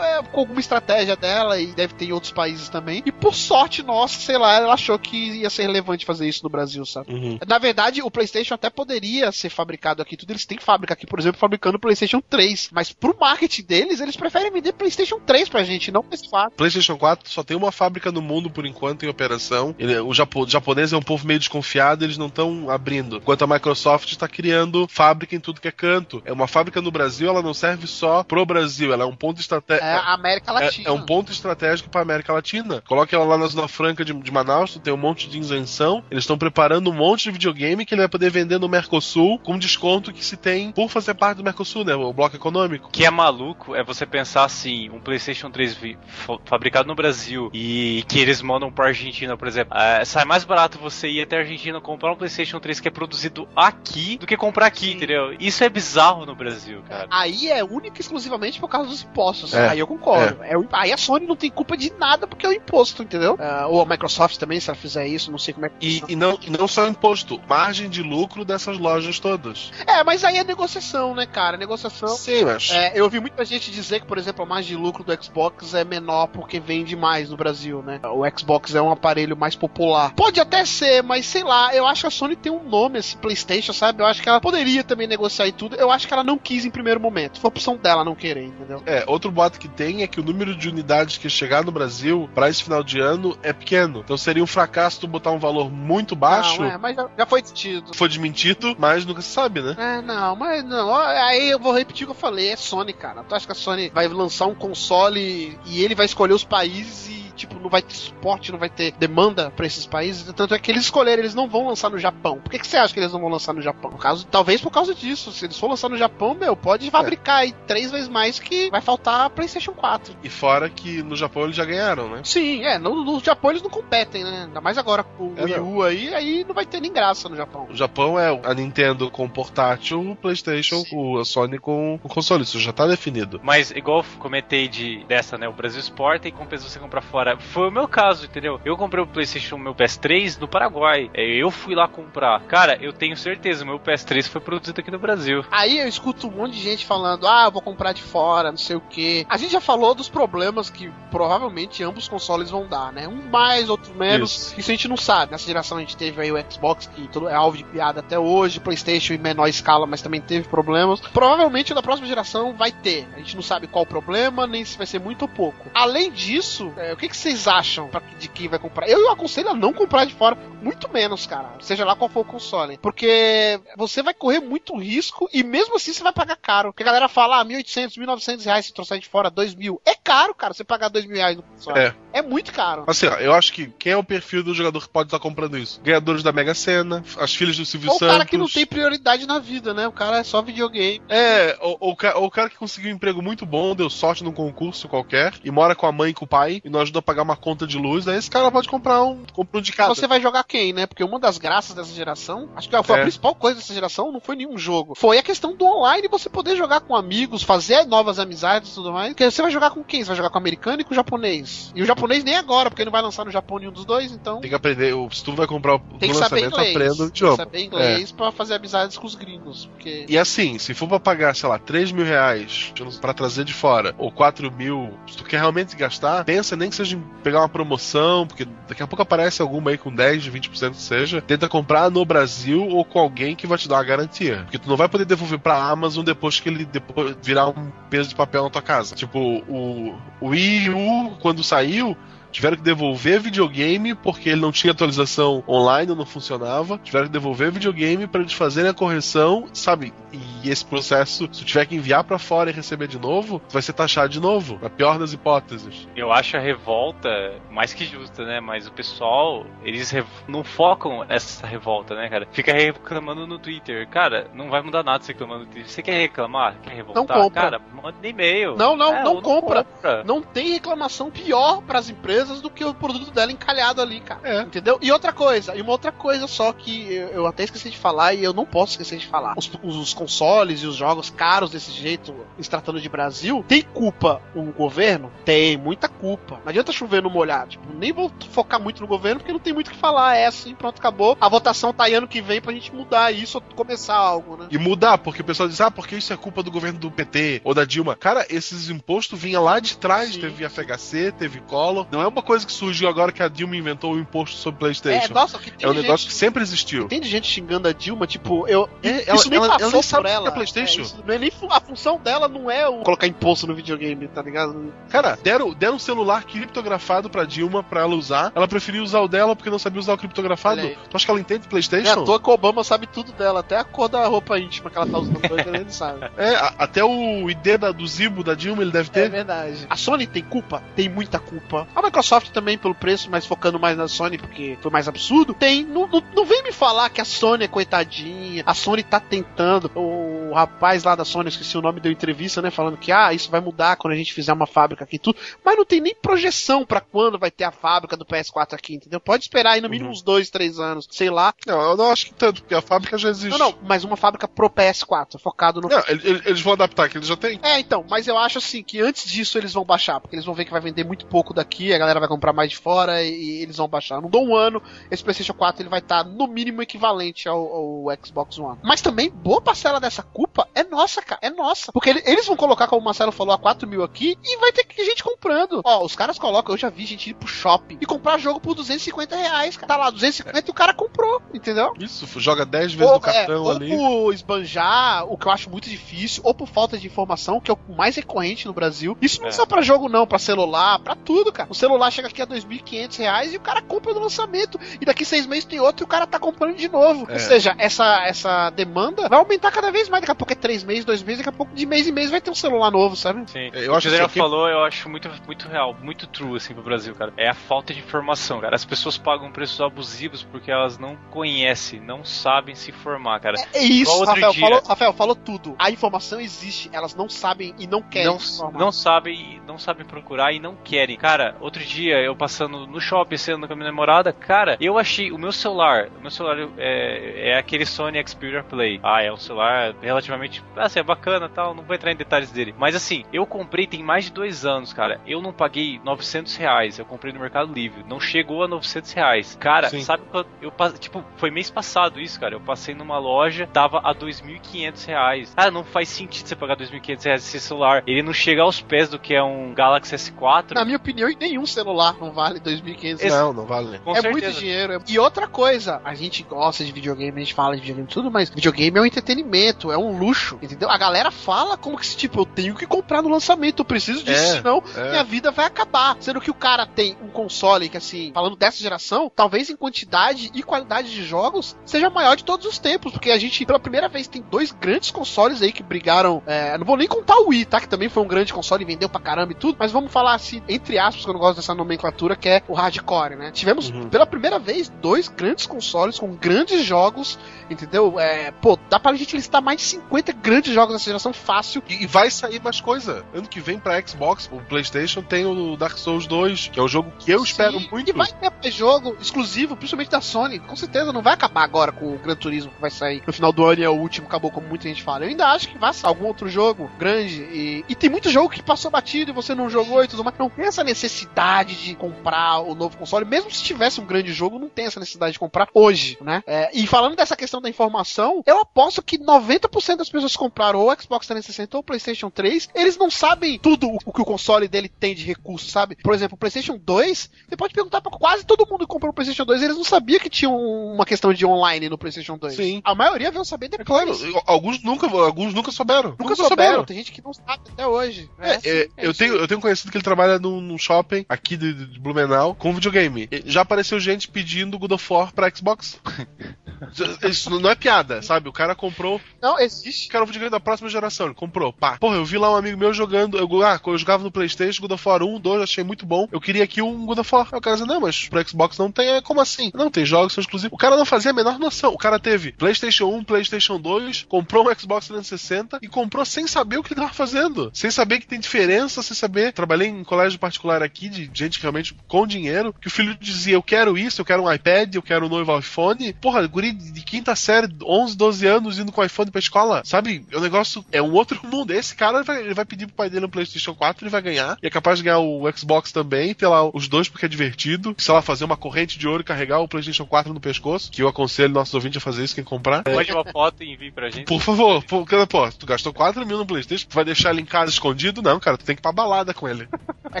é, com alguma estratégia dela e deve ter em outros países também. E por sorte nossa, sei lá, ela achou que ia ser relevante fazer isso no Brasil, sabe? Uhum. Na verdade, o PlayStation até poderia ser fabricado aqui, tudo. Eles têm fábrica aqui, por exemplo, fabricando o PlayStation 3. Mas pro marketing deles, eles preferem vender PlayStation 3 pra gente, não PS4. PlayStation 4 só tem uma fábrica no mundo por enquanto em operação. Ele- o, japo- o japonês é um povo meio desconfiado, eles não estão abrindo. Enquanto a Microsoft está criando fábrica em tudo que é canto. É uma fábrica no Brasil, ela não serve só pro Brasil, ela é um ponto É estratégico. a América Latina. É, é um ponto estratégico para América Latina. Coloque ela lá na Zona Franca de, de Manaus, tu tem um monte de isenção. Eles estão preparando um monte de videogame que ele vai poder vender no Mercosul com desconto que se tem por fazer parte do Mercosul, né? O bloco econômico. O que é maluco é você pensar assim, um PlayStation 3 vi- fa- fabricado no Brasil e que eles mandam pra Argentina, por exemplo. É, sai mais barato você ir até a Argentina comprar um PlayStation 3 que é produzido aqui do que comprar aqui, entendeu? Isso é bizarro no Brasil, cara. Aí é única e exclusivamente por causa dos impostos. É. Aí eu concordo. É o- aí a Sony não tem culpa de nada porque é o imposto, entendeu? Ah, ou a Microsoft também, se ela fizer isso, não sei como é que E, funciona. e não, e não só imposto, margem de lucro dessas lojas todas. É, mas aí é negociação, né, cara? Negociação. Sim, mas. É, eu ouvi muita gente dizer que, por exemplo, a margem de lucro do Xbox é menor porque vende mais no Brasil, né? O Xbox é um aparelho mais popular. Pode até ser, mas sei lá, eu acho que a Sony tem um nome, esse PlayStation, sabe? Eu acho que ela poderia também negociar e tudo. Eu acho que ela não quis em primeiro momento. Foi opção dela não querer, entendeu? É, outro boato que tem é que o número de unidades que chegar no Brasil para esse final de ano é pequeno. Então seria um fracasso tu botar um valor muito baixo. Não, é, mas já, já foi discutido. Foi desmentido, mas nunca se sabe, né? É, não, mas não. Aí eu vou repetir o que eu falei, é Sony, cara. Tu acha que a Sony vai lançar um console e ele vai escolher os países e, tipo, não vai ter suporte, não vai ter demanda pra esses países? Tanto é que eles escolheram, eles não vão lançar no Japão. Por que, que você acha que eles não vão lançar no Japão? Por causa, talvez por causa disso. Se eles for lançar no Japão, meu, pode fabricar aí três vezes mais que vai faltar PlayStation 4. E fora que no Japão eles já ganharam, né? Sim, é, no, no Japão eles não competem, né? Ainda mais agora com o É, Wii não. U aí, aí não vai ter nem graça no Japão. O Japão é a Nintendo com portátil, o PlayStation, o a Sony com o console. Isso já tá definido. Mas, igual eu comentei de, dessa, né? O Brasil exporta e compensa você comprar fora. Fora. Foi o meu caso, entendeu? Eu comprei o PlayStation, meu PS3 no Paraguai. É, Eu fui lá comprar. Cara, eu tenho certeza, meu PS3 foi produzido aqui no Brasil. Aí eu escuto um monte de gente falando, ah, eu vou comprar de fora, não sei o que. A gente já falou dos problemas que provavelmente ambos consoles vão dar, né? Um mais, outro menos. Isso. Isso, a gente não sabe. Nessa geração a gente teve aí o Xbox, que é alvo de piada até hoje, PlayStation em menor escala, mas também teve problemas. Provavelmente na próxima geração vai ter. A gente não sabe qual o problema, nem se vai ser muito ou pouco. Além disso, é, o que, que vocês acham de quem vai comprar? Eu aconselho a não comprar de fora, muito menos, cara. Seja lá qual for o console. Porque você vai correr muito risco e mesmo assim você vai pagar caro. Porque a galera fala, ah, 1.800, 1.900 reais se trouxer de fora, 2.000. É caro, cara, você pagar 2.000 reais no console. É. É muito caro. Assim, ó, eu acho que quem é o perfil do jogador que pode estar comprando isso? Ganhadores da Mega Sena, as filhas do Silvio Ou o Santos. cara que não tem prioridade na vida, né? O cara é só videogame. É, ou, ou, o ou o cara que conseguiu um emprego muito bom, deu sorte num concurso qualquer, e mora com a mãe e com o pai, e não ajuda a pagar uma conta de luz, aí esse cara pode comprar um, compra um de cada. Você vai jogar quem, né? Porque uma das graças dessa geração, acho que foi É. a principal coisa dessa geração, não foi nenhum jogo. Foi a questão do online, você poder jogar com amigos, fazer novas amizades e tudo mais. Porque você vai jogar com quem? Você vai jogar com o americano e com o japonês. E o japonês nem agora, porque não vai lançar no Japão nenhum dos dois, então. Tem que aprender, o- se tu vai comprar o Tem que saber lançamento, inglês. aprenda o Tem que idioma. saber inglês pra fazer amizades com os gringos. Porque. E assim, se for pra pagar, sei lá, 3 mil reais pra trazer de fora, ou 4 mil, se tu quer realmente gastar, pensa nem que seja em pegar uma promoção, porque daqui a pouco aparece alguma aí com 10, 20% que seja, tenta comprar no Brasil ou com alguém que vai te dar uma garantia. Porque tu não vai poder devolver pra Amazon depois que ele depois virar um peso de papel na tua casa. Tipo, o, o Wii U, quando saiu, Tiveram que devolver videogame porque ele não tinha atualização online, não funcionava. Tiveram que devolver videogame para eles fazerem a correção, sabe? E esse processo, se tiver que enviar para fora e receber de novo, vai ser taxado de novo, na pior das hipóteses. Eu acho a revolta mais que justa, né? Mas o pessoal, eles não focam essa revolta, né, cara? Fica reclamando no Twitter. Cara, não vai mudar nada você reclamando no Twitter. Você quer reclamar? Quer revoltar? Não compra. Cara, manda e-mail. Não, não, É, não ou compra. compra. Não tem reclamação pior pras empresas do que o produto dela encalhado ali, cara. É. Entendeu? E outra coisa, e uma outra coisa só que eu, eu até esqueci de falar e eu não posso esquecer de falar. Os, os consoles e os jogos caros desse jeito, se tratando de Brasil, tem culpa o governo? Tem, muita culpa. Não adianta chover no molhado. Tipo, nem vou focar muito no governo porque não tem muito o que falar. É assim, pronto, acabou. A votação tá aí ano que vem pra gente mudar isso ou começar algo, né? E mudar, porque o pessoal diz, ah, porque isso é culpa do governo do PT ou da Dilma. Cara, esses impostos vinham lá de trás, Sim. teve FHC, teve Collor. Não é uma coisa que surgiu agora que a Dilma inventou o imposto sobre É, Playstation. nossa, o que tem É um de negócio gente- que sempre existiu. Tem gente xingando a Dilma, tipo, eu. É, ela- isso nem ela- passou ela nem por sabe que ela. é PlayStation. É, isso é nem a função dela não é o colocar imposto no videogame, tá ligado? Cara, deram, deram um celular criptografado pra Dilma pra ela usar. Ela preferiu usar o dela porque não sabia usar o criptografado. Tu acha que ela entende É à PlayStation? toa que o Obama sabe tudo dela, até a cor da roupa íntima que ela tá usando hoje, ele sabe. <laughs> É, a- até o ID da- do Zibo da Dilma ele deve É ter. verdade. A Sony tem culpa? Tem muita culpa. A Microsoft também pelo preço, mas focando mais na Sony porque foi mais absurdo. Tem. Não, não, não vem me falar que a Sony é coitadinha. A Sony tá tentando. O rapaz lá da Sony, esqueci o nome, deu entrevista, né? Falando que, ah, isso vai mudar quando a gente fizer uma fábrica aqui e tudo. Mas não tem nem projeção pra quando vai ter a fábrica do PS4 aqui, entendeu? Pode esperar aí no mínimo Uhum. uns dois, três anos. Sei lá. Não, eu não acho que tanto, porque a fábrica já existe. Não, não, mas uma fábrica pro PS4, focado no Não, ele- eles vão adaptar, que eles já têm. é, então, mas eu acho assim que antes disso eles vão baixar, porque eles vão ver que vai vender muito pouco daqui, a galera vai comprar mais de fora e, eles vão baixar. Não dou um ano, esse PlayStation 4 ele vai estar no mínimo equivalente ao, ao Xbox One. Mas também, boa parcela dessa culpa é nossa, cara, é nossa. Porque ele- eles vão colocar, como o Marcelo falou, a 4 mil aqui e vai ter que- gente comprando. Ó, os caras colocam, eu já vi gente ir pro shopping e comprar jogo por 250 reais, cara. Tá lá, 250 e o cara comprou, entendeu? Isso, joga 10 vezes Ou, no cartão é, ali. ou por esbanjar, o que eu acho muito difícil, ou por falta de informação, que é o mais recorrente no Brasil. Isso não é, É. só pra jogo, não, pra celular, pra tudo, cara. O celular chega aqui a 2.500 reais e o cara compra no lançamento. E daqui seis meses tem outro e o cara tá comprando de novo. É. Ou seja, essa, essa demanda vai aumentar cada vez mais. Daqui a pouco é três meses, dois meses, daqui a pouco de mês em mês vai ter um celular novo, sabe? Sim. Eu o acho que o Daniel assim, falou, eu acho muito, muito real, muito true, assim, pro Brasil, cara. É a falta de informação, cara. As pessoas pagam preços abusivos porque elas não conhecem, não sabem se informar, cara. É isso, Igual outro Rafael dia. falou, Rafael falou tudo. A informação existe, elas não sabem e não querem não, não sabem, não sabem procurar e não querem. Cara, outro dia eu passando no shopping, sendo com a minha namorada, cara, eu achei o meu celular, o meu celular é, é aquele Sony Xperia Play. Ah, é um celular relativamente, assim, é bacana tal, não vou entrar em detalhes dele. Mas assim, eu comprei tem mais de dois anos, cara. Eu não paguei 900 reais, eu comprei no Mercado Livre. Não chegou a 900 reais. Cara, Sim. sabe eu passei, tipo, foi mês passado isso, cara. Eu passei numa loja, tava a 2.500 reais. Ah, não faz sentido você pagar 2.500 reais esse celular. Ele não chega aos pés do que é um Galaxy S4. Na minha opinião, nenhum celular não vale 2.500 Esse- Não, não vale. Com é certeza. muito dinheiro. é- E outra coisa, a gente gosta de videogame, a gente fala de videogame e tudo, mas videogame é um entretenimento, é um luxo, entendeu? A galera fala como que se, tipo, eu tenho que comprar no lançamento, eu preciso disso, É, senão é. minha vida vai acabar. Sendo que o cara tem um console que, assim, falando dessa geração, talvez em quantidade e qualidade de jogos, seja maior de todos os tempos, porque a gente, pela primeira vez, tem dois grandes consoles aí que brigaram. é, não vou nem contar o Wii, tá? Que também foi um grande console e vendeu pra caramba e tudo, mas vamos falar assim, entre aspas, que eu não gosto dessa nomenclatura, que é o hardcore, né? Tivemos Uhum. pela primeira vez dois grandes consoles com grandes jogos, entendeu? É, pô, dá pra gente listar mais de 50 grandes jogos dessa geração fácil. E, e vai sair mais coisa. Ano que vem pra Xbox, o PlayStation tem o Dark Souls 2, que é o jogo que eu espero Sim, muito. E vai ter mais jogo exclusivo, principalmente da Sony. Com certeza não vai acabar agora com o Gran Turismo que vai sair no final do ano e é o último, acabou como muita gente fala. Eu ainda acho que vai sair algum outro jogo grande. E, e tem muito jogo que passou batido e você não jogou e tudo mais. Não tem essa necessidade de comprar o novo console. Mesmo se tivesse um grande jogo, não tem essa necessidade de comprar hoje, né? É, e falando dessa questão da informação, eu aposto que 90% das pessoas que compraram ou o Xbox 360 ou o PlayStation 3, eles não sabem tudo o que o console dele tem de recurso, sabe? Por exemplo, o PlayStation 2, você pode perguntar pra quase todo mundo que comprou o PlayStation 2, eles não sabiam que tinha um- uma questão de online no PlayStation 2. Sim. A maioria veio saber É depois. claro, alguns nunca, alguns nunca souberam. Nunca souberam, tem gente que não sabe até hoje. É, é, assim, eu, tenho, eu tenho conhecido que ele trabalha num, num shopping aqui de, de Blumenau com videogame. Já apareceu gente pedindo God of War pra Xbox. <laughs> Isso não é piada, sabe? O cara comprou, Não, existe. quero um videogame da próxima geração. Ele comprou, pá. Porra, eu vi lá um amigo meu jogando. Eu, ah, eu jogava no PlayStation, God of War 1, 2, achei muito bom. Eu queria aqui um God of War. Aí o cara disse, não, mas pro Xbox não tem. É, Como assim? Não, tem jogos que são exclusivos. O cara não fazia a menor noção. O cara teve PlayStation 1, PlayStation 2, comprou um Xbox 360 e comprou sem saber o que ele tava fazendo. Sem saber que tem diferença, sem saber. Trabalhei em colégio particular aqui de gente realmente com dinheiro, que o filho dizia: Eu quero isso, eu quero um iPad, eu quero um novo iPhone. Porra, guri de quinta série, 11, 12 anos, indo com o iPhone pra escola. Sabe? O negócio é um outro <laughs> mundo. Esse cara ele vai, ele vai pedir pro pai dele um PlayStation 4, ele vai ganhar. E é capaz de ganhar o Xbox também, ter lá os dois porque é divertido. Sei lá, fazer uma corrente de ouro e carregar o PlayStation 4 no pescoço. Que eu aconselho nossos ouvintes a fazer isso, quem comprar. Pode uma foto e envie pra gente. Por favor, por, pô, tu gastou 4 mil no PlayStation, tu vai deixar ele em casa escondido? Não, cara, tu tem que ir pra balada com ele. É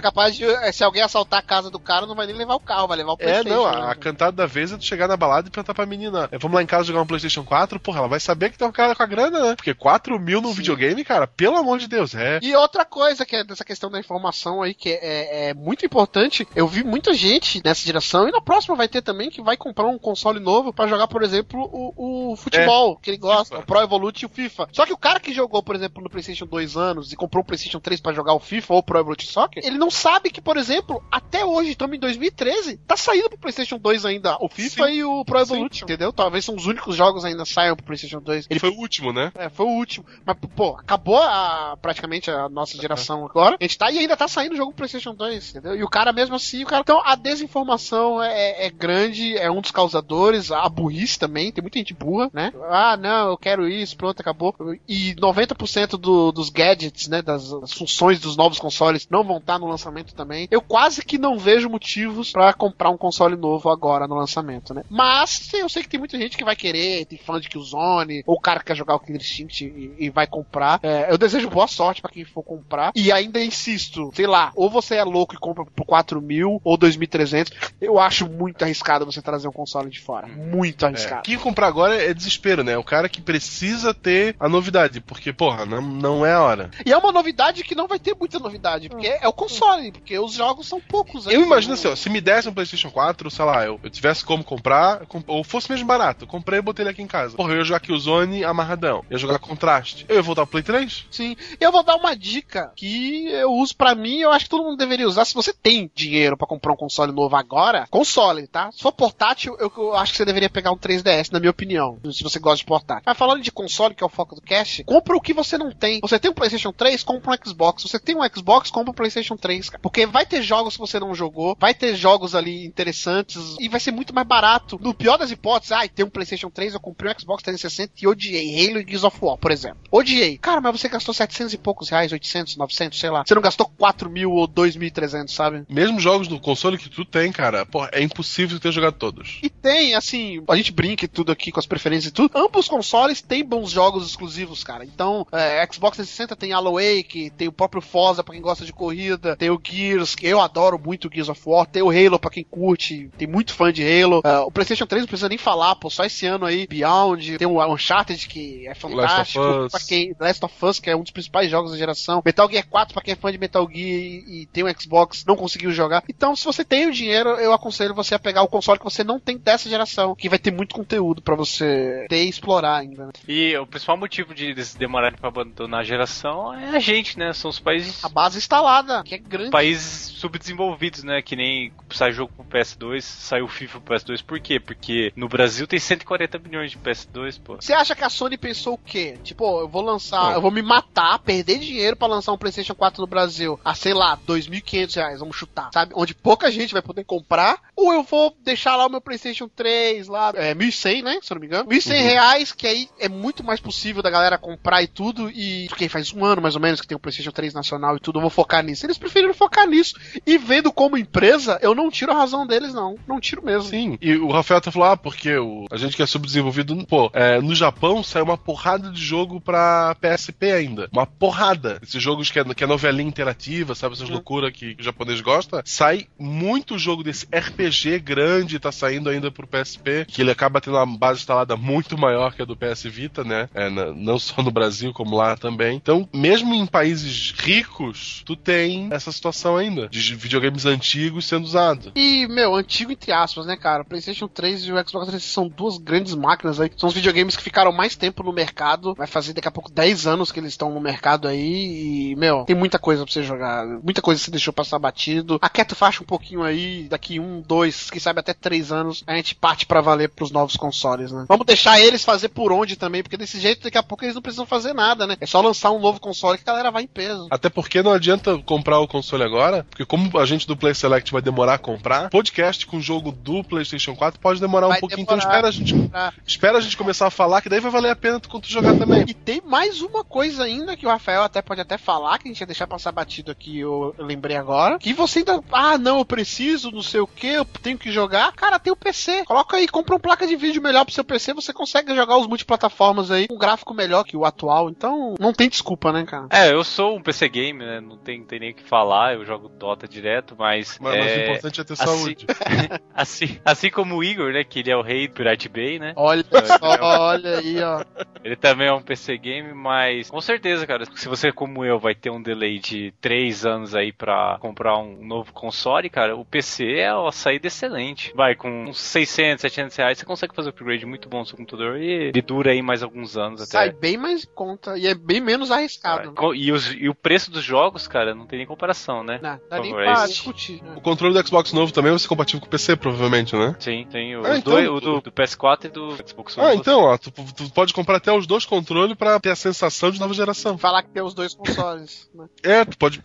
capaz de, eh, se alguém assaltar a casa do cara, não vai nem levar o carro, vai levar o É, PlayStation. não, a, a cantada da vez é tu chegar na balada e perguntar pra menina: "É, vamos lá em casa jogar um PlayStation 4? Porra, ela vai saber que tem um cara com a grana, né? Porque 4 mil no Sim. videogame, cara, pelo amor de Deus, é. E outra coisa que é dessa questão da informação aí, que é, é muito importante, eu vi muita gente nessa geração, e na próxima vai ter também, que vai comprar um console novo pra jogar, por exemplo, o, o futebol, que ele gosta, FIFA. o Pro Evolute e o FIFA. Só que o cara que jogou, por exemplo, no PlayStation 2 anos e comprou o PlayStation 3 pra jogar o FIFA ou o Pro Evolute Soccer, ele não sabe que, por exemplo, até hoje, estamos em 2013, tá saindo pro PlayStation 2 ainda o FIFA Sim. e o Pro Sim. Evolute, entendeu? Talvez são os únicos jogos ainda saiam pro PlayStation 2. Ele foi o último, né? É, foi o último. Mas, pô, acabou a, praticamente a nossa geração agora. A gente tá e ainda tá saindo o jogo pro PlayStation 2, entendeu? E o cara mesmo assim, o cara. Então a desinformação é, é grande, é um dos causadores, a burrice também, tem muita gente burra, né? Ah, não, eu quero isso, pronto, acabou. E 90% do, dos gadgets, né, das, das funções dos novos consoles não vão estar no lançamento também. Eu quase que não vejo motivos pra comprar um console novo agora no lançamento, né? Mas eu sei que tem muita gente que vai querer, tem fã de Killzone, ou o cara que quer jogar o Killer Instinct e, e vai comprar. É, eu desejo boa sorte pra quem for comprar. E ainda insisto, sei lá, ou você é louco e compra por 4 mil ou 2.300. Eu acho muito arriscado você trazer um console de fora. Muito É. arriscado. Quem comprar agora é desespero, né? O cara que precisa ter a novidade, porque, porra, não, não é a hora. E é uma novidade que não vai ter muita novidade, porque é o console, porque os jogos são poucos. Eu imagino assim, ó, se me desse um PlayStation 4, sei lá, eu, eu tivesse como comprar, com- ou fosse mesmo barato. barato. Comprei e botei ele aqui em casa. Porra, eu ia jogar Killzone amarradão. Ia jogar contraste. Eu ia voltar pro Play 3? Sim. Eu vou dar uma dica que eu uso pra mim, eu acho que todo mundo deveria usar. Se você tem dinheiro pra comprar um console novo agora, console, tá? Se for portátil, eu, eu acho que você deveria pegar um 3DS, na minha opinião. Se você gosta de portátil. Mas falando de console, que é o foco do cast, compra o que você não tem. Você tem um PlayStation 3, compra um Xbox. Você tem um Xbox, compra um PlayStation 3, cara. Porque vai ter jogos que você não jogou, vai ter jogos ali interessantes e vai ser muito mais barato. No pior das hipóteses, ai, ah, tem um PlayStation 3, eu comprei um Xbox 360 e odiei Halo e Gears of War, por exemplo. Odiei. Cara, mas você gastou 700 e poucos reais, 800, 900, sei lá. Você não gastou 4 mil ou 2.300, sabe? Mesmo jogos do console que tu tem, cara, porra, é impossível ter jogado todos. E tem, assim, a gente brinca e tudo aqui com as preferências e tudo. Ambos consoles têm bons jogos exclusivos, cara. Então, é, Xbox 360 tem Halo Wake, tem o próprio Forza pra quem gosta de corrida, tem o Gears, que eu adoro muito o Gears of War, tem o Halo pra quem curte, tem muito fã de Halo. Uh, o PlayStation 3 não precisa nem falar, pô, só esse ano aí, Beyond, tem o Uncharted que é fantástico, pra quem Last of Us, que é um dos principais jogos da geração, Metal Gear 4 pra quem é fã de Metal Gear e, e tem um Xbox, não conseguiu jogar. Então, se você tem o dinheiro, eu aconselho você a pegar o console que você não tem dessa geração, que vai ter muito conteúdo para você ter e explorar ainda. Né? E o principal motivo de eles demorarem pra abandonar a geração é a gente, né? São os países. A base instalada, que é grande. Países subdesenvolvidos, né? Que nem sai jogo pro PS2, saiu FIFA pro PS2. Por quê? Porque no Brasil tem 140 milhões de PS2, pô. Você acha que a Sony pensou o quê? Tipo, eu vou lançar, eu vou me matar, perder dinheiro para lançar um PlayStation 4 no Brasil a, sei lá, 2.500 reais, vamos chutar, sabe? Onde pouca gente vai poder comprar, ou eu vou deixar lá o meu PlayStation 3 lá, é 1.100, né? Se eu não me engano. 1.100 uhum. reais, que aí é muito mais possível da galera comprar e tudo, e porque faz um ano mais ou menos que tem o PlayStation 3 nacional e tudo, eu vou focar nisso. Eles preferiram focar nisso. E vendo como empresa, eu não tiro a razão deles, não. Não tiro mesmo. Sim, e o Rafael até falou, ah, porque o, a gente que é subdesenvolvido, pô, é, no Japão saiu uma porrada de jogo pra PSP ainda. Uma porrada. Esses jogos que é, que é novelinha interativa, sabe? Essas uhum. loucuras que, que, o japonês gosta. Sai muito jogo desse RPG grande, tá saindo ainda pro PSP, que ele acaba tendo uma base instalada muito maior que a do PS Vita, né? É, não só no Brasil, como lá também. Então, mesmo em países ricos, tu tem essa situação ainda, de videogames antigos sendo usados. E, meu, antigo entre aspas, né, cara? O PlayStation 3 e o Xbox 360 são duas grandes máquinas aí. São os videogames que ficaram mais tempo no mercado. Vai fazer daqui a pouco 10 anos que eles estão no mercado aí. E, meu, tem muita coisa pra você jogar. Muita coisa que você deixou passar batido. Aquieta faixa um pouquinho aí. Daqui um, dois, quem sabe até três anos, a gente parte para valer pros novos consoles, né? Vamos deixar eles fazer por onde também, porque desse jeito daqui a pouco eles não precisam fazer nada, né? É só lançar um novo console que a galera vai em peso. Até porque não adianta comprar o console agora, porque como a gente do Play Select vai demorar a comprar, podcast com jogo do PlayStation 4 pode demorar vai um pouquinho. Então demorar, então espera a gente, espera a gente começar a falar que daí vai valer a pena tu, tu jogar também. E tem mais uma coisa ainda que o Rafael até pode até falar, que a gente ia deixar passar batido aqui, eu, eu lembrei agora, que você ainda, ah, não, eu preciso, não sei o que, eu tenho que jogar. Cara, tem o PC. Coloca aí, compra uma placa de vídeo melhor pro seu PC, você consegue jogar os multiplataformas aí, um gráfico melhor que o atual. Então, não tem desculpa, né, cara? É, eu sou um PC game, né? Não tem, tem nem o que falar, eu jogo Dota direto, mas. Mas, é... mas o importante é ter assim, saúde. <laughs> assim, assim como o Igor, né? Que ele é o rei do Pirate Bay, né? Olha só, olha aí, ó. Ele também é um PC game, mas com certeza, cara, se você, como eu, vai ter um delay de 3 anos aí pra comprar um novo console, cara, o PC é a saída excelente. Vai, com uns 600, 700 reais, você consegue fazer um upgrade muito bom no seu computador e ele dura aí mais alguns anos até. Sai bem mais conta e é bem menos arriscado. E, os, e, o preço dos jogos, cara, não tem nem comparação, né? Não, dá pra discutir. Né? O controle do Xbox novo também vai ser compatível com o PC, provavelmente, né? Sim, tem os ah, então... dois, o do, do, PS4 e do Xbox One. Ah, então, ó, tu, tu, pode comprar até os dois controles pra ter a sensação de nova geração. Falar que tem os dois consoles, <laughs> né? É, tu pode.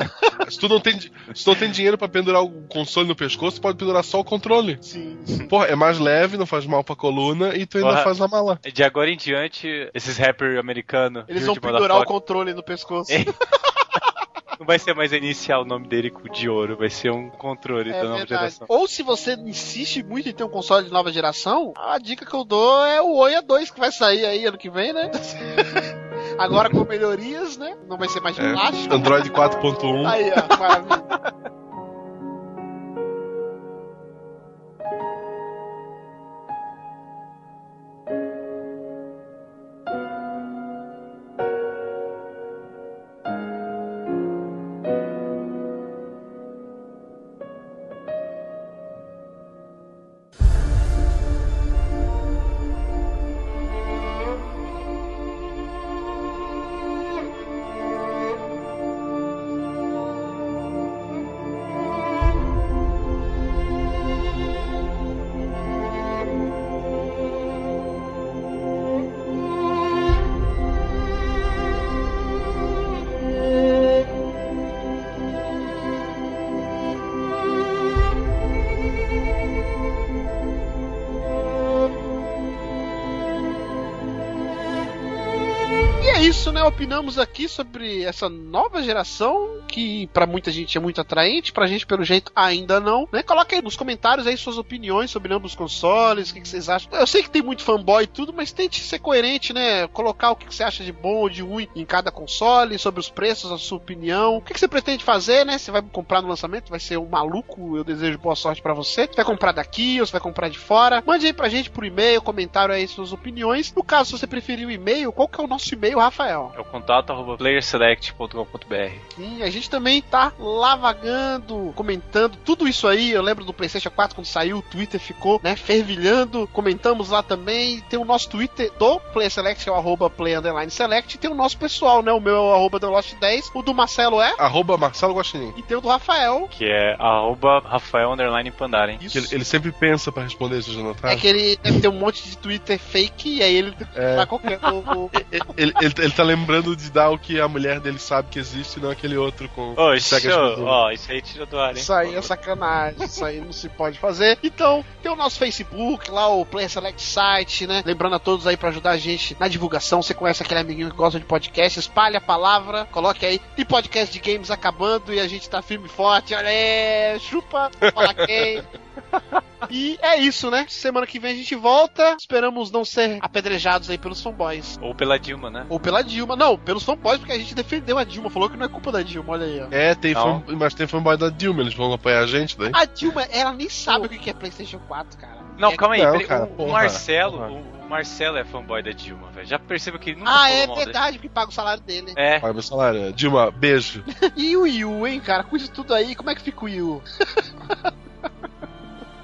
se, tu não tem, se tu não tem dinheiro pra pendurar o console no pescoço, tu pode pendurar só o controle. Sim. Porra, é mais leve, não faz mal pra coluna e tu ainda Porra, faz a mala. De agora em diante, esses rappers americanos. Eles vão pendurar o controle no pescoço. É. <laughs> Não vai ser mais inicial o nome dele de ouro, vai ser um controle é da nova verdade. geração. Ou se você insiste muito em ter um console de nova geração, a dica que eu dou é o Oia 2 que vai sair aí ano que vem, né? <laughs> Agora com melhorias, né? Não vai ser mais de é, Android 4.1. Aí, ó, maravilha. Opinamos aqui sobre essa nova geração que para muita gente é muito atraente, pra gente pelo jeito ainda não, né? Coloca aí nos comentários aí suas opiniões sobre ambos os consoles, o que, que vocês acham. Eu sei que tem muito fanboy e tudo, mas tente ser coerente, né? Colocar o que, que você acha de bom ou de ruim em cada console, sobre os preços, a sua opinião. O que, que você pretende fazer, né? Você vai comprar no lançamento, vai ser um maluco, eu desejo boa sorte para você. Você vai comprar daqui ou você vai comprar de fora? Mande aí pra gente por e-mail, comentário aí suas opiniões. No caso, se você preferir o e-mail, qual que é o nosso e-mail, Rafael? É o contato arroba playerselect.com.br. Sim, a gente também tá lá vagando, comentando tudo isso aí. Eu lembro do PlayStation 4 quando saiu, o Twitter ficou, né, fervilhando. Comentamos lá também. Tem o nosso Twitter do Player Select, que é o arroba Play Underline Select. Tem o nosso pessoal, né? O meu é o arroba The Lost 10. O do Marcelo é? Arroba Marcelo Guaxinim. E tem o do Rafael. Que é arroba Rafael Underline Pandaren. Isso. Que ele, ele sempre pensa pra responder, já notaram? É que ele deve ter um monte de Twitter fake e aí ele É. vai qualquer. o- o- <laughs> Ele, ele, ele tá lembrando de dar o que a mulher dele sabe que existe, não aquele outro com Ô, Jesus. ó, isso aí tira do ar, hein? Isso aí é sacanagem, isso aí não se pode fazer. Então, tem o nosso Facebook, lá o Player Select Site, né? Lembrando a todos aí pra ajudar a gente na divulgação. Você conhece aquele amiguinho que gosta de podcast, espalhe a palavra, coloque aí. Tem podcast de games acabando e a gente tá firme e forte. Olha aí, chupa, fala quem. <laughs> <laughs> E é isso, né? Semana que vem a gente volta. Esperamos não ser apedrejados aí pelos fanboys. Ou pela Dilma, né? Ou pela Dilma. Não, pelos fanboys, porque a gente defendeu a Dilma. Falou que não é culpa da Dilma, olha aí, ó. É, tem fan, mas tem fanboy da Dilma, eles vão apoiar a gente daí? A Dilma, ela nem sabe o que é PlayStation 4, cara. Não, É- calma aí. Não, cara, o, o porra, Marcelo, porra. o, o Marcelo é fanboy da Dilma, velho. Já percebeu que ele nunca Ah, é verdade, porque paga o salário dele. É, Paga meu salário. Dilma, beijo. <laughs> E o Yu, hein, cara? Com isso tudo aí, como é que fica o Yu? <laughs>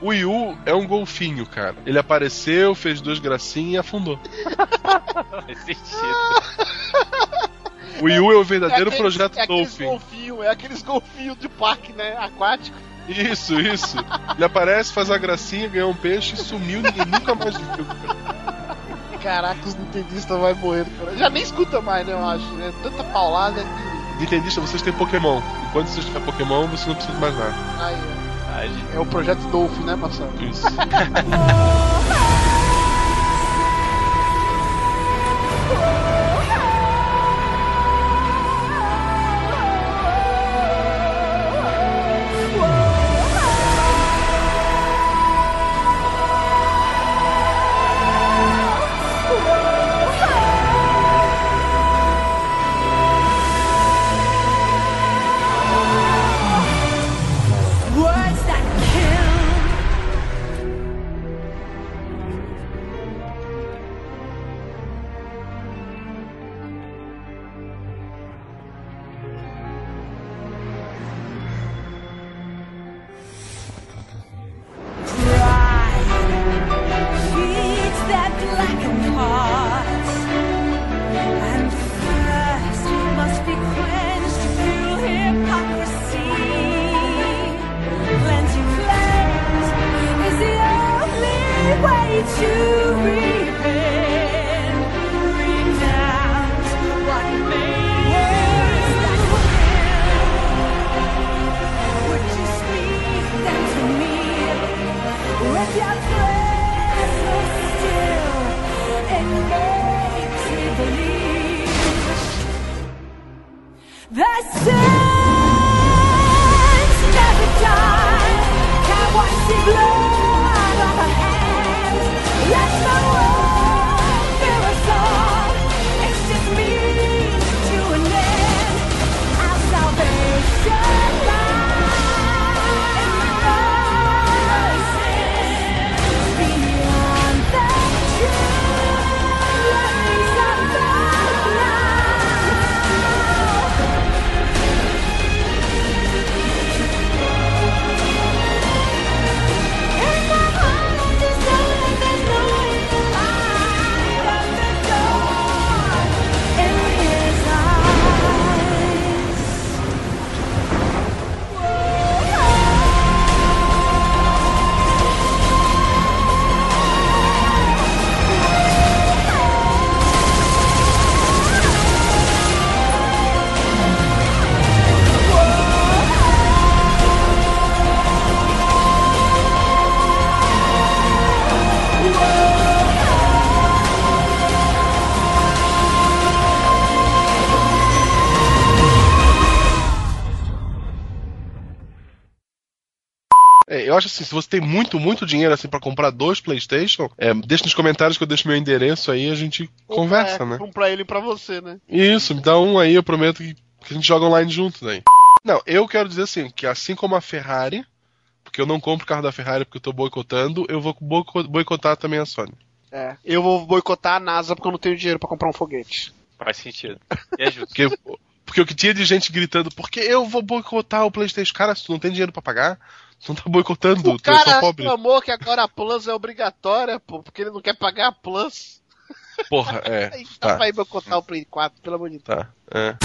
O Yu é um golfinho, cara. Ele apareceu, fez duas gracinhas e afundou. <laughs> faz sentido. <laughs> O Yu é o verdadeiro aqueles- projeto é Dolphin. golfinhos, é aqueles golfinhos de parque, né? Aquático. Isso, isso. Ele aparece, faz a gracinha, ganhou um peixe e sumiu, ninguém nunca mais viu. Caraca, os nintendistas vão morrer. Cara. Já nem escuta mais, né? Eu acho, né? Tanta paulada que. Nintendista, vocês têm Pokémon. Enquanto vocês tiverem Pokémon, você não precisa de mais nada. Aí, Ai, gente. Ó. é o projeto Dolphin, né, Marcelo? Isso. <laughs> <laughs> to realize. Eu acho assim, se você tem muito, muito dinheiro assim para comprar dois PlayStation, é, deixa nos comentários que eu deixo meu endereço aí e a gente conversa, é, né? Um pra ele e pra você, né? Isso, me dá um aí, eu prometo que, que a gente joga online juntos aí. Não, eu quero dizer assim, que assim como a Ferrari, porque eu não compro carro da Ferrari porque eu tô boicotando, eu vou boico- boicotar também a Sony. É. Eu vou boicotar a NASA porque eu não tenho dinheiro pra comprar um foguete. Faz sentido. <laughs> E é justo. Porque, porque o que tinha de gente gritando, porque eu vou boicotar o Playstation? Cara, se tu não tem dinheiro pra pagar, não tá boicotando, O é cara reclamou que agora a Plus é obrigatória, pô, porque ele não quer pagar a Plus. Porra, é. Aí <laughs> dá Tá, pra ir boicotar o Play 4, pelo amor de Deus. tá. É.